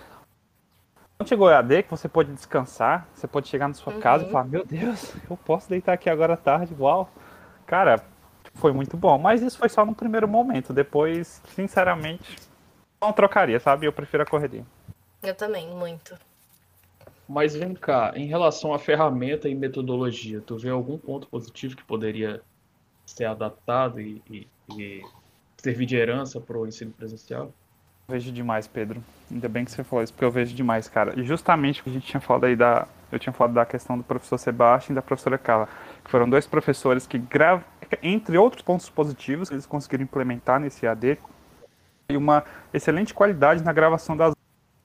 Quando chegou a AD, que você pode descansar, você pode chegar na sua uhum. casa e falar, meu Deus, eu posso deitar aqui agora à tarde, uau. Cara, foi muito bom, mas isso foi só no primeiro momento, depois, sinceramente, não trocaria, sabe? Eu prefiro a correria. Eu também, muito. Mas vem cá, em relação à ferramenta e metodologia, tu vê algum ponto positivo que poderia ser adaptado e, e, e servir de herança para o ensino presencial? vejo demais, Pedro. Ainda bem que você falou isso, porque eu vejo demais, cara. E justamente o que a gente tinha falado aí da. Eu tinha falado da questão do professor Sebastião e da professora Carla, que foram dois professores que, gra... entre outros pontos positivos, eles conseguiram implementar nesse AD, e uma excelente qualidade na gravação das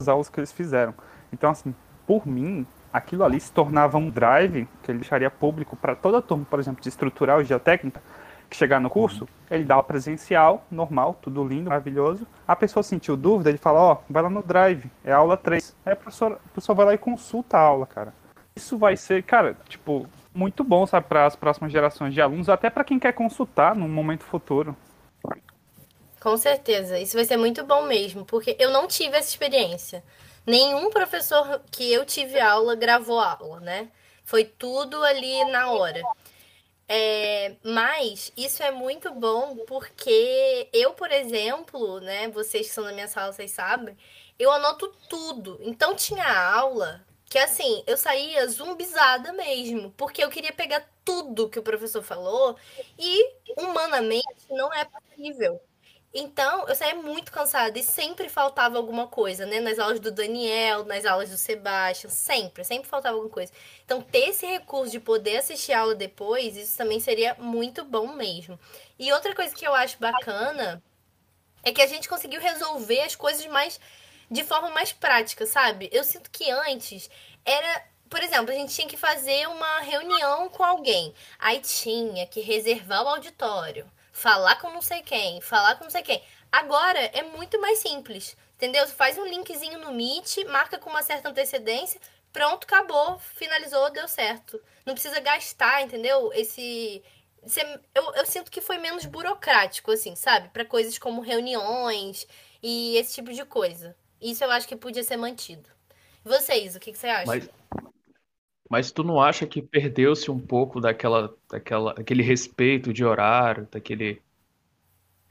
aulas que eles fizeram. Então, assim, por mim, aquilo ali se tornava um drive que ele deixaria público para toda a turma, por exemplo, de estrutural e geotécnica, que chegar no curso, ele dá o presencial, normal, tudo lindo, maravilhoso. A pessoa sentiu dúvida, ele fala, ó, oh, vai lá no drive, é aula 3. Aí a professora, a pessoa vai lá e consulta a aula, cara. Isso vai ser, cara, tipo, muito bom, sabe, para as próximas gerações de alunos, até para quem quer consultar num momento futuro. Com certeza, isso vai ser muito bom mesmo, porque eu não tive essa experiência. Nenhum professor que eu tive aula gravou aula, né? Foi tudo ali na hora. É, mas isso é muito bom porque eu, por exemplo, né? Vocês que são na minha sala, vocês sabem, eu anoto tudo. Então tinha aula que assim, eu saía zumbizada mesmo, porque eu queria pegar tudo que o professor falou e humanamente não é possível. Então, eu saía muito cansada e sempre faltava alguma coisa, né? Nas aulas do Daniel, nas aulas do Sebastião, sempre, sempre faltava alguma coisa. Então, ter esse recurso de poder assistir a aula depois, isso também seria muito bom mesmo. E outra coisa que eu acho bacana é que a gente conseguiu resolver as coisas mais de forma mais prática, sabe? Eu sinto que antes era por exemplo, a gente tinha que fazer uma reunião com alguém. Aí tinha que reservar o auditório falar com não sei quem, falar com não sei quem. Agora é muito mais simples, entendeu? Você faz um linkzinho no Meet, marca com uma certa antecedência, pronto, acabou, finalizou, deu certo. Não precisa gastar, entendeu? Esse. eu, eu sinto que foi menos burocrático, assim, sabe? Para coisas como reuniões e esse tipo de coisa. Isso eu acho que podia ser mantido. Vocês, o que, que você acha? Mas, mas tu não acha que perdeu-se um pouco daquela, daquela, daquele respeito de horário, daquele,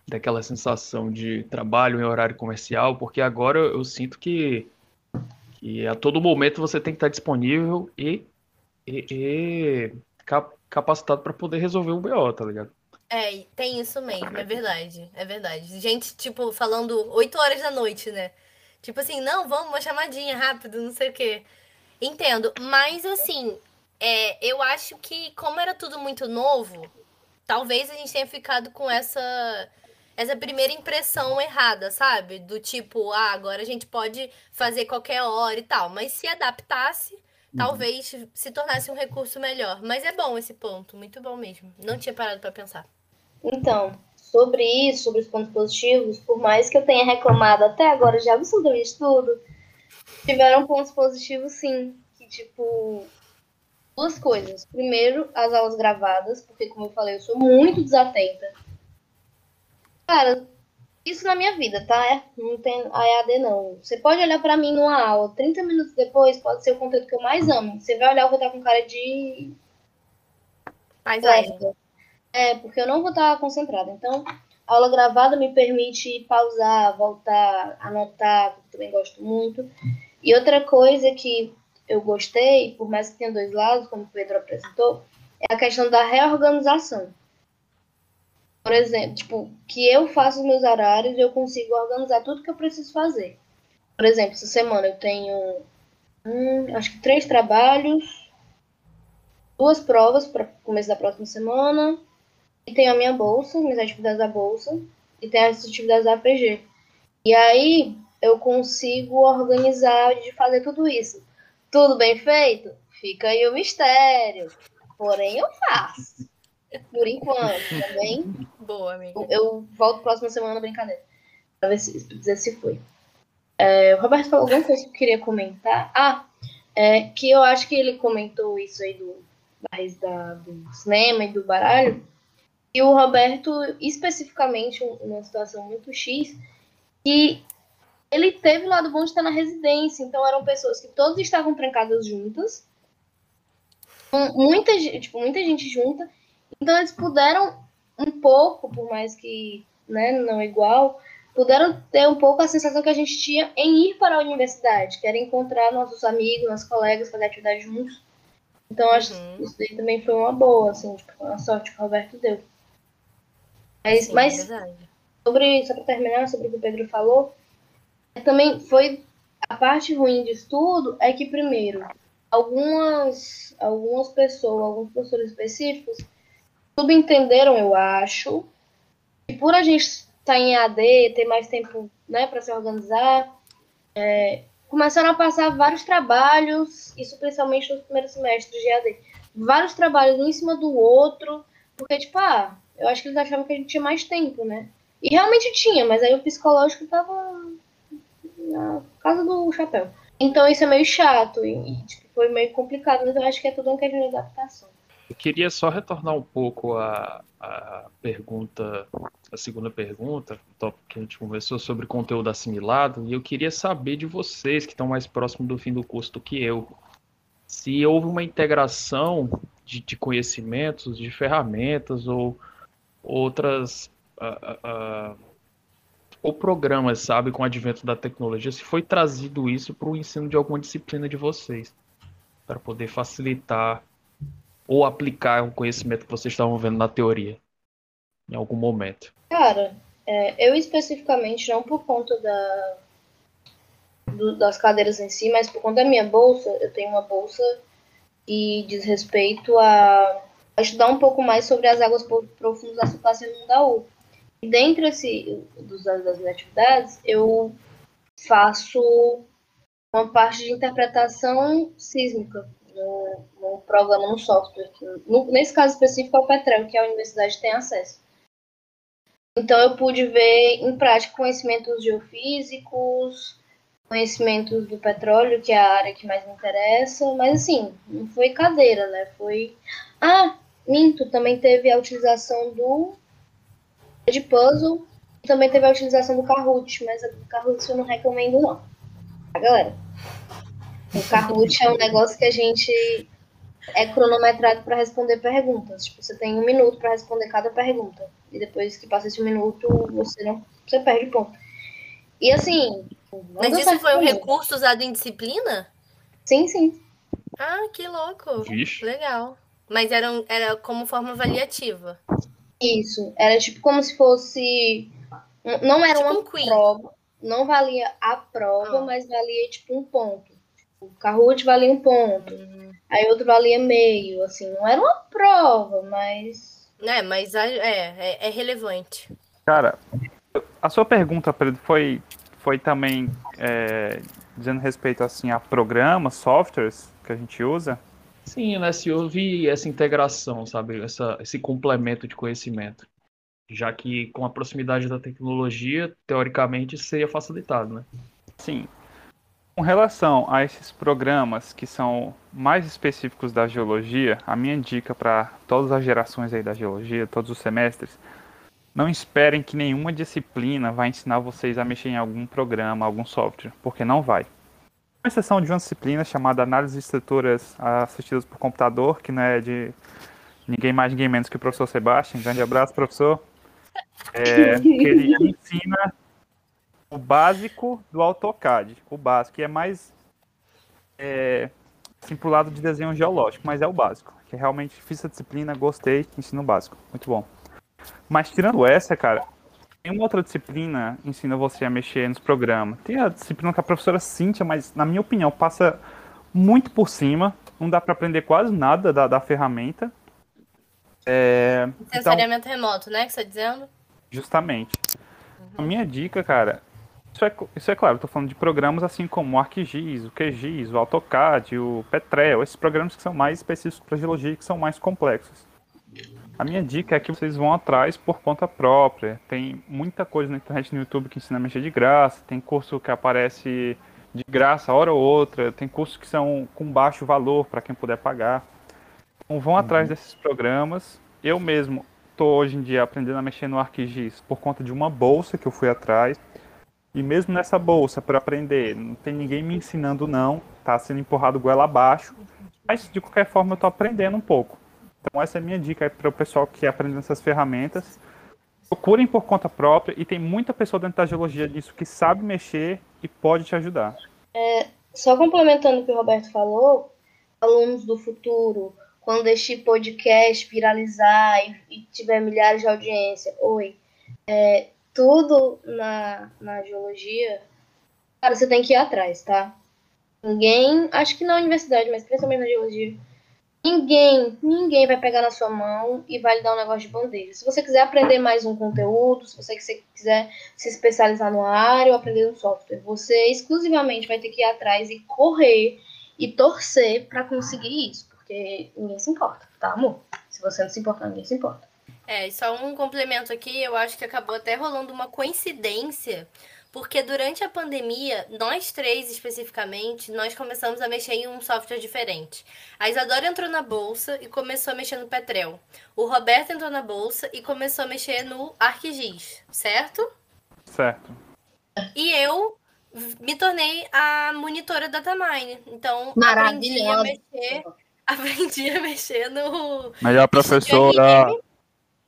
daquela sensação de trabalho em horário comercial? Porque agora eu sinto que, que a todo momento você tem que estar disponível e, e, e capacitado para poder resolver o BO, tá ligado? É, tem isso mesmo, é verdade, é verdade. Gente, tipo, falando 8 horas da noite, né? Tipo assim, não, vamos, uma chamadinha rápido, não sei o quê. Entendo, mas assim, é, eu acho que como era tudo muito novo, talvez a gente tenha ficado com essa essa primeira impressão errada, sabe? Do tipo, ah, agora a gente pode fazer qualquer hora e tal. Mas se adaptasse, uhum. talvez se tornasse um recurso melhor. Mas é bom esse ponto, muito bom mesmo. Não tinha parado para pensar. Então, sobre isso, sobre os pontos positivos, por mais que eu tenha reclamado até agora de absolutamente tudo, Tiveram pontos positivos, sim. Que, tipo, duas coisas. Primeiro, as aulas gravadas, porque, como eu falei, eu sou muito desatenta. Cara, isso na minha vida, tá? É, não tem AEAD, não. Você pode olhar para mim numa aula, 30 minutos depois, pode ser o conteúdo que eu mais amo. Você vai olhar, eu vou estar com cara de. Mais. É, porque eu não vou estar concentrada. Então, a aula gravada me permite pausar, voltar, anotar, que também gosto muito. E outra coisa que eu gostei, por mais que tenha dois lados, como o Pedro apresentou, é a questão da reorganização. Por exemplo, tipo, que eu faço os meus horários e eu consigo organizar tudo que eu preciso fazer. Por exemplo, essa semana eu tenho, hum, acho que três trabalhos, duas provas para começo da próxima semana, e tenho a minha bolsa, minhas atividades da bolsa, e tenho as atividades da APG. E aí eu consigo organizar de fazer tudo isso. Tudo bem feito? Fica aí o mistério. Porém, eu faço. Por enquanto, também. Tá Boa, amiga. Eu volto próxima semana, brincadeira. Pra ver se, dizer se foi. É, o Roberto falou alguma coisa que eu queria comentar. Ah, é, que eu acho que ele comentou isso aí do, da, do cinema e do baralho. E o Roberto, especificamente, numa situação muito X, que ele teve o lado bom de estar na residência. Então eram pessoas que todas estavam trancadas juntas. Muita, tipo, muita gente junta. Então eles puderam um pouco, por mais que né, não igual, puderam ter um pouco a sensação que a gente tinha em ir para a universidade, que era encontrar nossos amigos, nossos colegas, fazer atividade juntos. Então acho uhum. que isso daí também foi uma boa, assim, tipo, uma sorte que o Roberto deu. Mas, Sim, mas é sobre, só para terminar, sobre o que o Pedro falou, também foi a parte ruim de tudo é que primeiro algumas algumas pessoas, alguns professores específicos subentenderam, eu acho, que por a gente estar tá em AD, ter mais tempo né, para se organizar, é, começaram a passar vários trabalhos, isso principalmente nos primeiros semestres de AD, vários trabalhos um em cima do outro, porque, tipo, ah, eu acho que eles achavam que a gente tinha mais tempo, né? E realmente tinha, mas aí o psicológico tava na casa do chapéu. Então isso é meio chato e, tipo, foi meio complicado, mas eu acho que é tudo uma questão de adaptação. Eu queria só retornar um pouco a, a pergunta, a segunda pergunta, o tópico que a gente conversou sobre conteúdo assimilado, e eu queria saber de vocês que estão mais próximos do fim do curso do que eu, se houve uma integração de, de conhecimentos, de ferramentas ou outras uh, uh, ou programas, sabe, com o advento da tecnologia, se foi trazido isso para o ensino de alguma disciplina de vocês, para poder facilitar ou aplicar um conhecimento que vocês estavam vendo na teoria em algum momento? Cara, é, eu especificamente, não por conta da, do, das cadeiras em si, mas por conta da minha bolsa, eu tenho uma bolsa que diz respeito a, a estudar um pouco mais sobre as águas profundas da da U. E dentro esse, dos, das minhas atividades, eu faço uma parte de interpretação sísmica no, no programa, no software. No, nesse caso específico é o Petrel, que a universidade tem acesso. Então eu pude ver em prática conhecimentos geofísicos, conhecimentos do petróleo, que é a área que mais me interessa, mas assim, não foi cadeira, né? Foi. Ah, minto, também teve a utilização do de puzzle e também teve a utilização do Kahoot, mas o Kahoot eu não recomendo não. Tá, galera? O Kahoot é um negócio que a gente é cronometrado para responder perguntas. Tipo, você tem um minuto para responder cada pergunta. E depois que passa esse minuto, você não você perde o ponto. E assim. Mas isso foi um recurso usado em disciplina? Sim, sim. Ah, que louco. Vixe. Legal. Mas era, um, era como forma avaliativa. Isso. Era tipo como se fosse. Não era tipo uma um prova. Não valia a prova, ah. mas valia tipo um ponto. O Kahoot valia um ponto. Uhum. Aí outro valia meio, assim, não era uma prova, mas. É, mas é, é, é relevante. Cara, a sua pergunta, Pedro, foi, foi também é, dizendo respeito assim a programas, softwares que a gente usa? Sim, né? Se houve essa integração, sabe? Essa, esse complemento de conhecimento. Já que com a proximidade da tecnologia, teoricamente, seria facilitado, né? Sim. Com relação a esses programas que são mais específicos da geologia, a minha dica para todas as gerações aí da geologia, todos os semestres, não esperem que nenhuma disciplina vai ensinar vocês a mexer em algum programa, algum software, porque não vai. Uma exceção de uma disciplina chamada Análise de Estruturas Assistidas por Computador, que não é de ninguém mais, ninguém menos que o professor Sebastião. Grande abraço, professor. É, <laughs> que ele ensina o básico do AutoCAD, o básico, que é mais é, assim, pro lado de desenho geológico, mas é o básico, que realmente fiz essa disciplina, gostei, ensino básico, muito bom. Mas tirando essa, cara, tem uma outra disciplina que ensina você a mexer nos programas. Tem a disciplina com a professora Cíntia, mas na minha opinião passa muito por cima, não dá para aprender quase nada da, da ferramenta. É, Sensoriamento então, remoto, né? Que você está dizendo? Justamente. Uhum. A minha dica, cara, isso é, isso é claro, estou falando de programas assim como o ArcGIS, o QGIS, o AutoCAD, o Petrel, esses programas que são mais específicos para geologia que são mais complexos. A minha dica é que vocês vão atrás por conta própria. Tem muita coisa na internet no YouTube que ensina a mexer de graça, tem curso que aparece de graça hora ou outra, tem cursos que são com baixo valor para quem puder pagar. Então vão uhum. atrás desses programas. Eu mesmo estou hoje em dia aprendendo a mexer no ArcGIS por conta de uma bolsa que eu fui atrás. E mesmo nessa bolsa, para aprender, não tem ninguém me ensinando não, tá sendo empurrado goela abaixo. Mas de qualquer forma eu estou aprendendo um pouco. Então essa é a minha dica para o pessoal que aprende essas ferramentas. Procurem por conta própria e tem muita pessoa dentro da geologia disso que sabe mexer e pode te ajudar. É, só complementando o que o Roberto falou, alunos do futuro, quando este podcast viralizar e, e tiver milhares de audiência, oi, é, tudo na, na geologia, cara, você tem que ir atrás, tá? Ninguém, acho que na universidade, mas principalmente na geologia, Ninguém, ninguém vai pegar na sua mão e vai lhe dar um negócio de bandeja. Se você quiser aprender mais um conteúdo, se você quiser se especializar numa área ou aprender um software, você exclusivamente vai ter que ir atrás e correr e torcer para conseguir isso, porque ninguém se importa, tá, amor? Se você não se importar, ninguém se importa. É, só um complemento aqui, eu acho que acabou até rolando uma coincidência porque durante a pandemia, nós três especificamente, nós começamos a mexer em um software diferente. A Isadora entrou na bolsa e começou a mexer no Petrel. O Roberto entrou na bolsa e começou a mexer no ArcGIS, certo? Certo. E eu me tornei a monitora Datamine. Então, aprendi a mexer, <laughs> aprendi a mexer no Melhor professora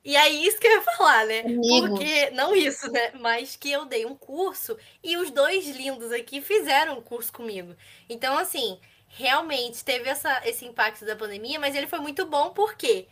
e aí, isso que eu ia falar, né? Amigos. Porque, não isso, né? Mas que eu dei um curso e os dois lindos aqui fizeram um curso comigo. Então, assim, realmente teve essa, esse impacto da pandemia, mas ele foi muito bom porque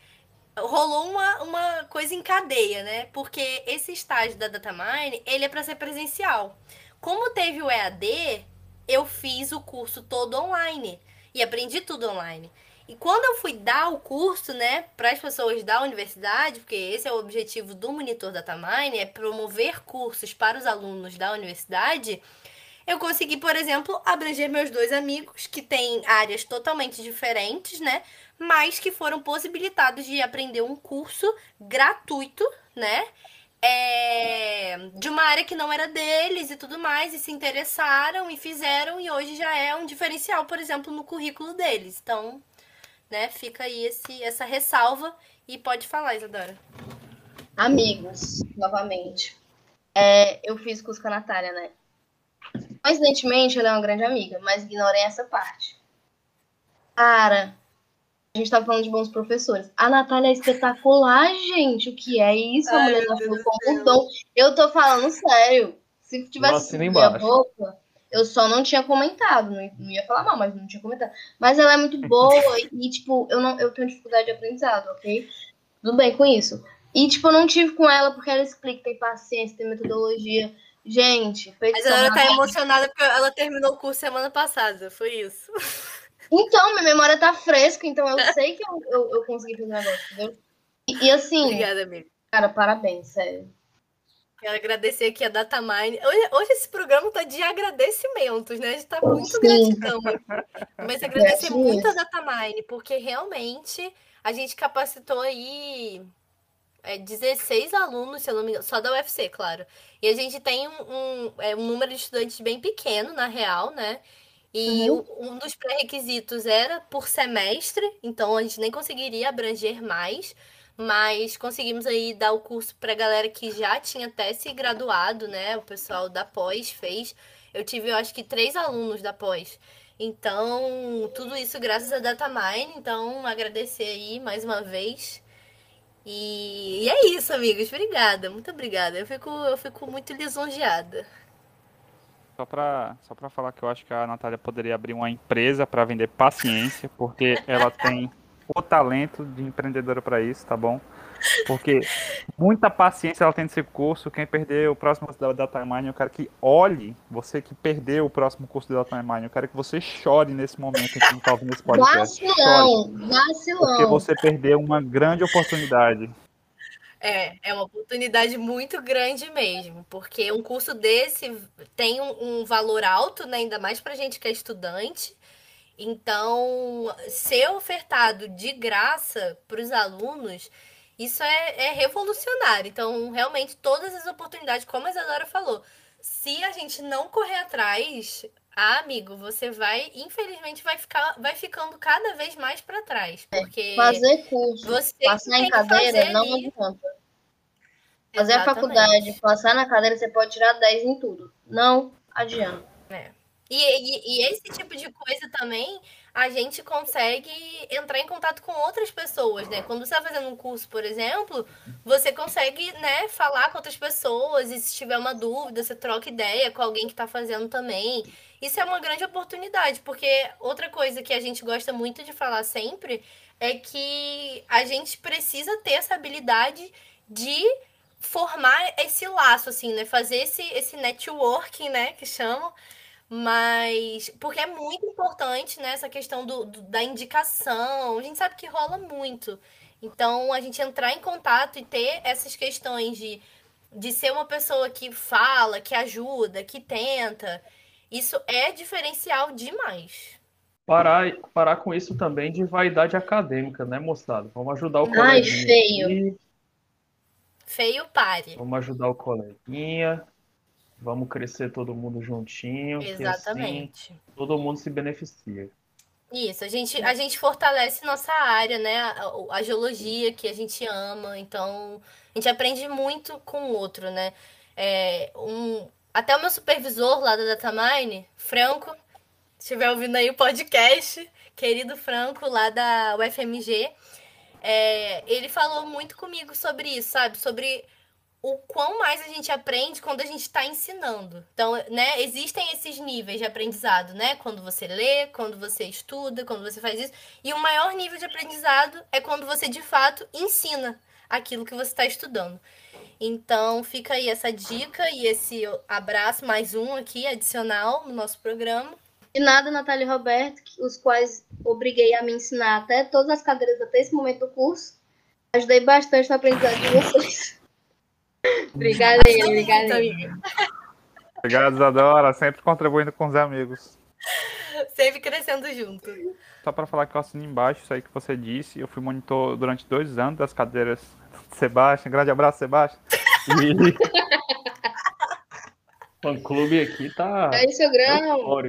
rolou uma, uma coisa em cadeia, né? Porque esse estágio da Datamine, ele é para ser presencial. Como teve o EAD, eu fiz o curso todo online e aprendi tudo online. E quando eu fui dar o curso, né, para as pessoas da universidade, porque esse é o objetivo do monitor Datamine, é promover cursos para os alunos da universidade, eu consegui, por exemplo, abranger meus dois amigos que têm áreas totalmente diferentes, né, mas que foram possibilitados de aprender um curso gratuito, né, é, de uma área que não era deles e tudo mais, e se interessaram e fizeram, e hoje já é um diferencial, por exemplo, no currículo deles. Então, né? Fica aí esse, essa ressalva e pode falar, Isadora. Amigos, novamente. É, eu fiz curso com a Natália, né? Coincidentemente, ela é uma grande amiga, mas ignorem essa parte. Cara, a gente tá falando de bons professores. A Natália é espetacular, gente. O que é isso? A mulher nasceu com um dom. Eu tô falando sério. Se tivesse minha boca, eu só não tinha comentado, não, não, ia falar mal, mas não tinha comentado. Mas ela é muito boa <laughs> e, tipo, eu, não, eu tenho dificuldade de aprendizado, ok? Tudo bem com isso. E, tipo, eu não tive com ela porque ela explica, tem paciência, tem metodologia. Gente, Mas ela tá emocionada porque ela terminou o curso semana passada, foi isso. <laughs> Então, minha memória tá fresca, então eu sei que eu, eu, eu consegui fazer o negócio, entendeu? E, e assim. Obrigada, amigo. Cara, parabéns, sério. Quero agradecer aqui a Datamine. Hoje, hoje esse programa tá de agradecimentos, né? A gente tá muito Sim. gratidão. Mas agradecer muito a Datamine, porque realmente a gente capacitou aí é, 16 alunos, se eu não me engano, só da UFC, claro. E a gente tem um, um, é, um número de estudantes bem pequeno, na real, né? E uhum. um dos pré-requisitos era por semestre, então a gente nem conseguiria abranger mais mas conseguimos aí dar o curso para galera que já tinha até se graduado, né? O pessoal da pós fez. Eu tive, eu acho que três alunos da pós. Então, tudo isso graças a Datamine. Então, agradecer aí mais uma vez. E, e é isso, amigos. Obrigada, muito obrigada. Eu fico, eu fico muito lisonjeada. Só para só pra falar que eu acho que a Natália poderia abrir uma empresa para vender paciência, porque ela tem o talento de empreendedora para isso, tá bom? Porque muita paciência ela tem nesse curso. Quem perder o próximo curso da Data Mining, eu quero que olhe, você que perdeu o próximo curso da Data Mining, eu quero que você chore nesse momento em que está ouvindo esse podcast. Vacilão, chore, vacilão. Porque você perdeu uma grande oportunidade. É, é uma oportunidade muito grande mesmo, porque um curso desse tem um, um valor alto, né, ainda mais para gente que é estudante. Então, ser ofertado de graça para os alunos, isso é, é, revolucionário. Então, realmente, todas as oportunidades, como a Isadora falou, se a gente não correr atrás, ah, amigo, você vai, infelizmente, vai ficar, vai ficando cada vez mais para trás. É, porque fazer curso, você passar em cadeira não ali. adianta. Fazer Exatamente. a faculdade, passar na cadeira, você pode tirar 10 em tudo. Não adianta. É. E, e, e, esse tipo de coisa também a gente consegue entrar em contato com outras pessoas, né? Quando você está fazendo um curso, por exemplo, você consegue, né, falar com outras pessoas e se tiver uma dúvida, você troca ideia com alguém que está fazendo também. Isso é uma grande oportunidade, porque outra coisa que a gente gosta muito de falar sempre é que a gente precisa ter essa habilidade de formar esse laço, assim, né? Fazer esse, esse networking, né, que chamam mas. Porque é muito importante, né, essa questão do, do, da indicação. A gente sabe que rola muito. Então, a gente entrar em contato e ter essas questões de, de ser uma pessoa que fala, que ajuda, que tenta, isso é diferencial demais. Parar, parar com isso também de vaidade acadêmica, né, moçada? Vamos ajudar o Ai, feio. Aqui. Feio, pare. Vamos ajudar o coleguinha. Vamos crescer todo mundo juntinho. Exatamente. Assim, todo mundo se beneficia. Isso, a gente, a gente fortalece nossa área, né? A, a, geologia que a gente ama. Então, a gente aprende muito com o outro, né? É, um, até o meu supervisor lá da Datamine, Franco, se estiver ouvindo aí o podcast, querido Franco, lá da UFMG, é, ele falou muito comigo sobre isso, sabe? Sobre o quão mais a gente aprende quando a gente está ensinando. Então, né, existem esses níveis de aprendizado, né? Quando você lê, quando você estuda, quando você faz isso. E o maior nível de aprendizado é quando você de fato ensina aquilo que você está estudando. Então, fica aí essa dica e esse abraço, mais um aqui, adicional no nosso programa. De nada, Natália e Roberto, os quais obriguei a me ensinar até todas as cadeiras até esse momento do curso. Ajudei bastante no aprendizado de vocês. Obrigada, obrigada. Obrigado, Isadora. Sempre contribuindo com os amigos. Sempre crescendo junto. Só para falar que eu assino embaixo isso aí que você disse. Eu fui monitor durante dois anos das cadeiras de Sebastião. Grande abraço, Sebastião. E... <laughs> o clube aqui tá. É isso, grão.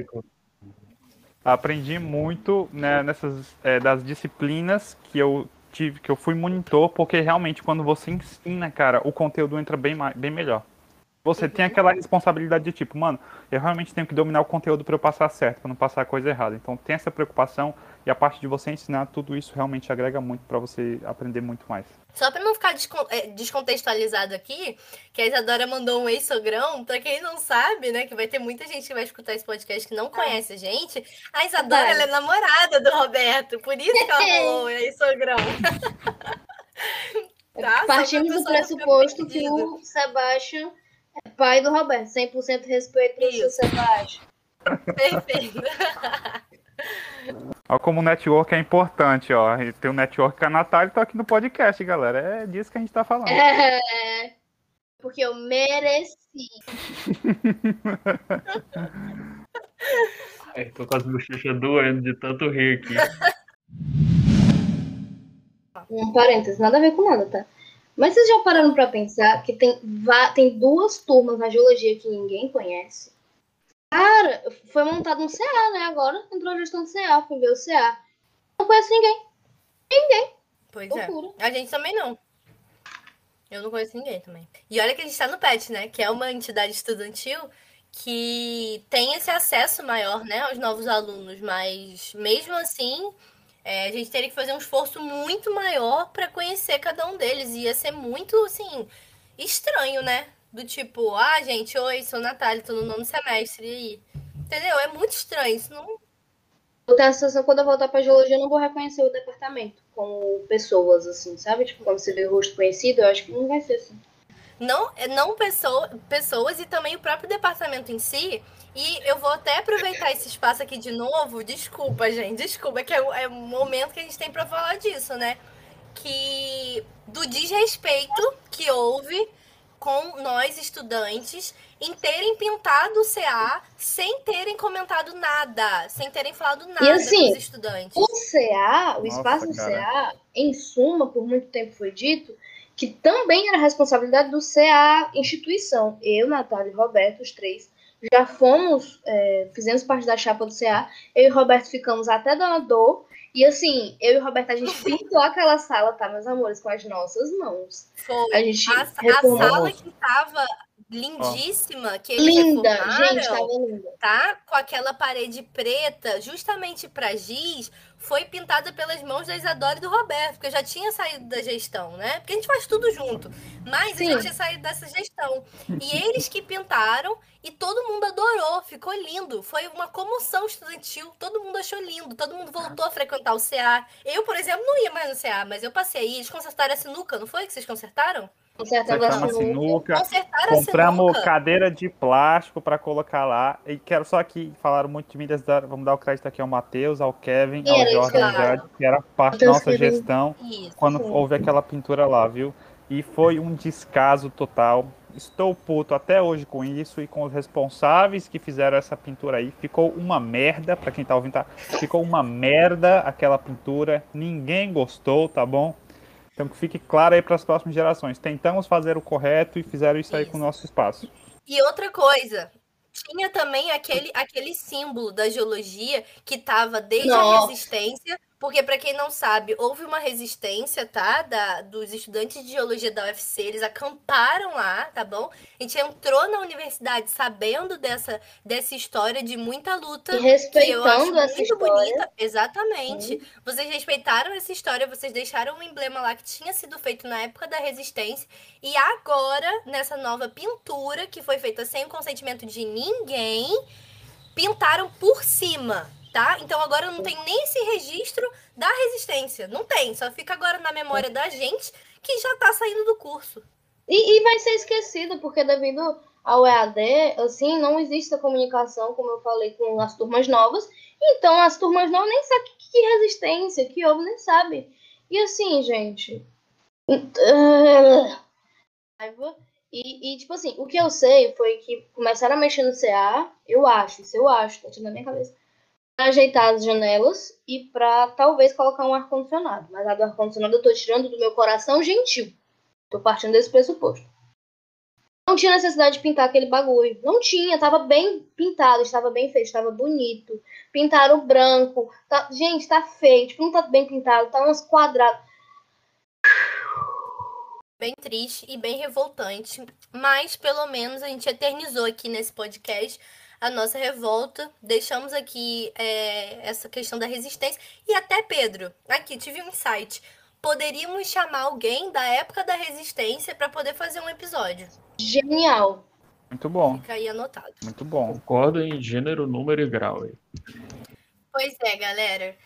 Aprendi muito né, nessas é, das disciplinas que eu tive, que eu fui monitor, porque realmente quando você ensina, cara, o conteúdo entra bem, bem melhor. Você tem aquela responsabilidade de tipo, mano, eu realmente tenho que dominar o conteúdo para eu passar certo, para não passar a coisa errada. Então tem essa preocupação e a parte de você ensinar tudo isso realmente agrega muito para você aprender muito mais. Só para não ficar é, descontextualizado aqui, que a Isadora mandou um ex-sogrão, para quem não sabe, né, que vai ter muita gente que vai escutar esse podcast que não é. conhece a gente, a Isadora ela é namorada do Roberto, por isso que ela <laughs> falou ex-sogrão. <laughs> tá? Partimos do pressuposto que o Sebastião pai do Roberto. 100% respeito pro seu Sebastião. Perfeito. Olha como o network é importante, ó. Tem um network com a Natália e tô aqui no podcast, galera. É disso que a gente tá falando. É, porque eu mereci. é, tô com as bochechas doendo de tanto rir aqui. Um parênteses, nada a ver com nada, tá? Mas vocês já pararam para pensar que tem, tem duas turmas na geologia que ninguém conhece? Cara, foi montado um CA, né? Agora entrou a gestão do CA, fui ver o CA. Não conheço ninguém. Ninguém. Pois Loucura. é. A gente também não. Eu não conheço ninguém também. E olha que a gente tá no PET, né? Que é uma entidade estudantil que tem esse acesso maior, né, aos novos alunos, mas mesmo assim é, a gente teria que fazer um esforço muito maior para conhecer cada um deles. Ia ser muito, assim, estranho, né? Do tipo, ah, gente, oi, sou Natália, tô no nono semestre, e aí? Entendeu? É muito estranho, isso não... eu tenho a sensação que quando eu voltar pra geologia, eu não vou reconhecer o departamento como pessoas, assim, sabe? Tipo, quando você vê o rosto conhecido, eu acho que não vai ser assim. Não, não pessoa, pessoas e também o próprio departamento em si. E eu vou até aproveitar esse espaço aqui de novo. Desculpa, gente, desculpa, que é o, é o momento que a gente tem para falar disso, né? Que do desrespeito que houve com nós estudantes em terem pintado o CA sem terem comentado nada, sem terem falado nada E assim, com os estudantes. O CA, o Nossa, espaço do. CA, em suma, por muito tempo foi dito que também era responsabilidade do CA instituição. Eu, Natália e Roberto, os três, já fomos, é, fizemos parte da chapa do CA. Eu e Roberto ficamos até dando dor. E assim, eu e Roberto, a gente <laughs> pintou aquela sala, tá, meus amores, com as nossas mãos. Foi. A gente A, a sala que tava lindíssima, que eles Linda, gente, tava linda. tá? Com aquela parede preta, justamente pra giz, foi pintada pelas mãos da Isadora e do Roberto, porque eu já tinha saído da gestão, né? Porque a gente faz tudo junto. Mas Sim. a gente tinha saído dessa gestão. E <laughs> eles que pintaram e todo mundo adorou, ficou lindo. Foi uma comoção estudantil, todo mundo achou lindo, todo mundo voltou a frequentar o CA. Eu, por exemplo, não ia mais no CA, mas eu passei aí, eles consertaram a sinuca, não foi que vocês consertaram? A a sinuca. a Compramos sinuca. cadeira de plástico para colocar lá. E quero só aqui, falaram muito de mim, vamos dar o crédito aqui ao Matheus, ao Kevin, E ao era isso Jorge que Andrade, era parte da nossa querido. gestão Isso. quando Sim. houve aquela pintura lá, viu? E foi um descaso total. Estou puto até hoje com isso e com os responsáveis que fizeram essa pintura aí. Ficou uma merda, pra quem tá ouvindo, tá? Ficou uma merda aquela pintura. Ninguém gostou, tá bom? Então que fique claro aí para as próximas gerações. Tentamos fazer o correto e fizeram isso aí com o Isso. nosso espaço. E outra coisa, tinha também aquele, aquele símbolo da geologia que estava desde a Nossa. resistência, porque para quem não sabe, houve uma resistência, tá, da, dos estudantes de geologia da UFC, eles acamparam lá, tá bom? A gente entrou na universidade sabendo dessa, dessa história de muita luta. E que eu acho respeitando essa muito história. bonita, exatamente. Vocês respeitaram essa história, vocês deixaram um emblema lá que tinha sido feito na época da resistência e agora nessa nova pintura que foi feita sem o consentimento de ninguém, pintaram por cima, tá? Então agora não tem nem esse registro da resistência, não tem, só fica agora na memória da gente que já tá saindo do curso. E, e vai ser esquecido, porque devido ao EAD, assim, não existe a comunicação, como eu falei, com as turmas novas. Então, as turmas novas nem sabem que, que resistência, que houve, nem sabe. E assim, gente. Raiva. E, e, tipo assim, o que eu sei foi que começaram a mexer no CA, eu acho, isso eu acho, tá tirando na minha cabeça, ajeitar as janelas e pra talvez colocar um ar-condicionado. Mas a do ar-condicionado eu tô tirando do meu coração gentil. Tô partindo desse pressuposto. Não tinha necessidade de pintar aquele bagulho. Não tinha, tava bem pintado, estava bem feito, estava bonito. Pintaram branco. Tá... Gente, tá feio. Tipo, não tá bem pintado, tá uns quadrados. Bem triste e bem revoltante, mas pelo menos a gente eternizou aqui nesse podcast a nossa revolta, deixamos aqui é, essa questão da resistência e até Pedro, aqui tive um insight. Poderíamos chamar alguém da época da resistência para poder fazer um episódio. Genial. Muito bom, Fica aí anotado. muito bom. Concordo em gênero, número e grau. aí. Pois é, galera.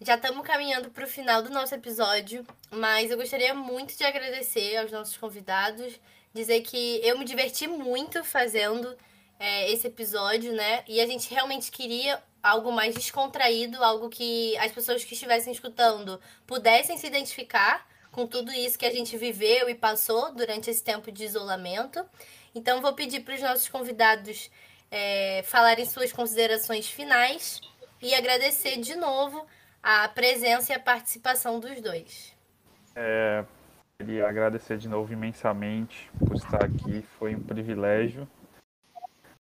Já estamos caminhando para o final do nosso episódio, mas eu gostaria muito de agradecer aos nossos convidados, dizer que eu me diverti muito fazendo é, esse episódio, né? E a gente realmente queria algo mais descontraído, algo que as pessoas que estivessem escutando pudessem se identificar com tudo isso que a gente viveu e passou durante esse tempo de isolamento. Então, vou pedir para os nossos convidados é, falarem suas considerações finais e agradecer de novo a presença e a participação dos dois. É, queria agradecer de novo imensamente por estar aqui, foi um privilégio.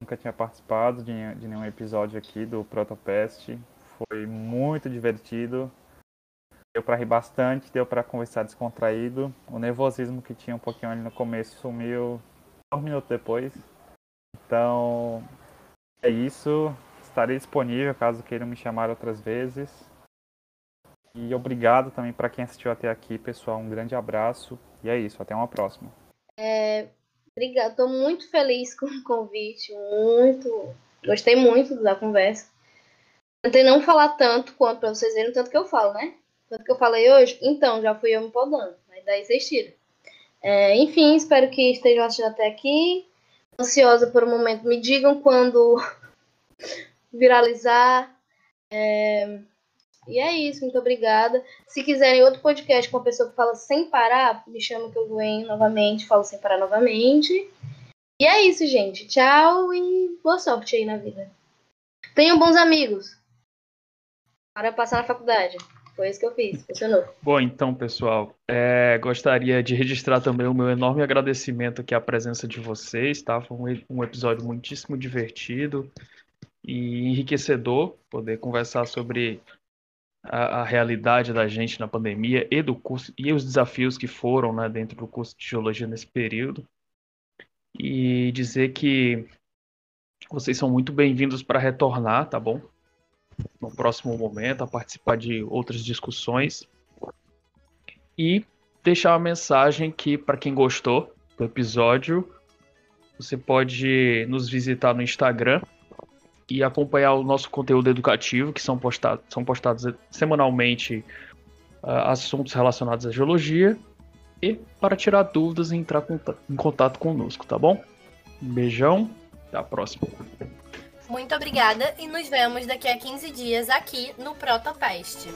Nunca tinha participado de, de nenhum episódio aqui do Protopest. Foi muito divertido. Deu para rir bastante, deu para conversar descontraído. O nervosismo que tinha um pouquinho ali no começo sumiu um minuto depois. Então, é isso. Estarei disponível caso queiram me chamar outras vezes. E obrigado também para quem assistiu até aqui, pessoal. Um grande abraço. E é isso, até uma próxima. Obrigada. Tô muito feliz com o convite. Muito. Gostei muito da conversa. tentei não falar tanto quanto pra vocês verem tanto que eu falo, né? Tanto que eu falei hoje, então, já fui eu me podando. Aí daí vocês tiram. É, enfim, espero que estejam assistindo até aqui. Ansiosa por um momento. Me digam quando <laughs> viralizar. É... E é isso, muito obrigada. Se quiserem outro podcast com uma pessoa que fala sem parar, me chama que eu venho novamente, falo sem parar novamente. E é isso, gente. Tchau e boa sorte aí na vida. Tenham bons amigos. Para passar na faculdade. Foi isso que eu fiz, funcionou. Bom, então, pessoal, é, gostaria de registrar também o meu enorme agradecimento aqui à presença de vocês, tá? Foi um, um episódio muitíssimo divertido e enriquecedor poder conversar sobre a, a, realidade da gente na pandemia e do curso e os desafios que foram né, dentro do curso de geologia nesse período e dizer que vocês são muito bem-vindos para retornar, tá bom? No próximo momento, a participar de outras discussões e deixar uma mensagem que para quem gostou do episódio, você pode nos visitar no Instagram e acompanhar o nosso conteúdo educativo, que são postados, são postados semanalmente uh, assuntos relacionados à geologia. E para tirar dúvidas entrar em contato conosco, tá bom? Um beijão, até a próxima. Muito obrigada e nos vemos daqui a 15 dias aqui no Protopest.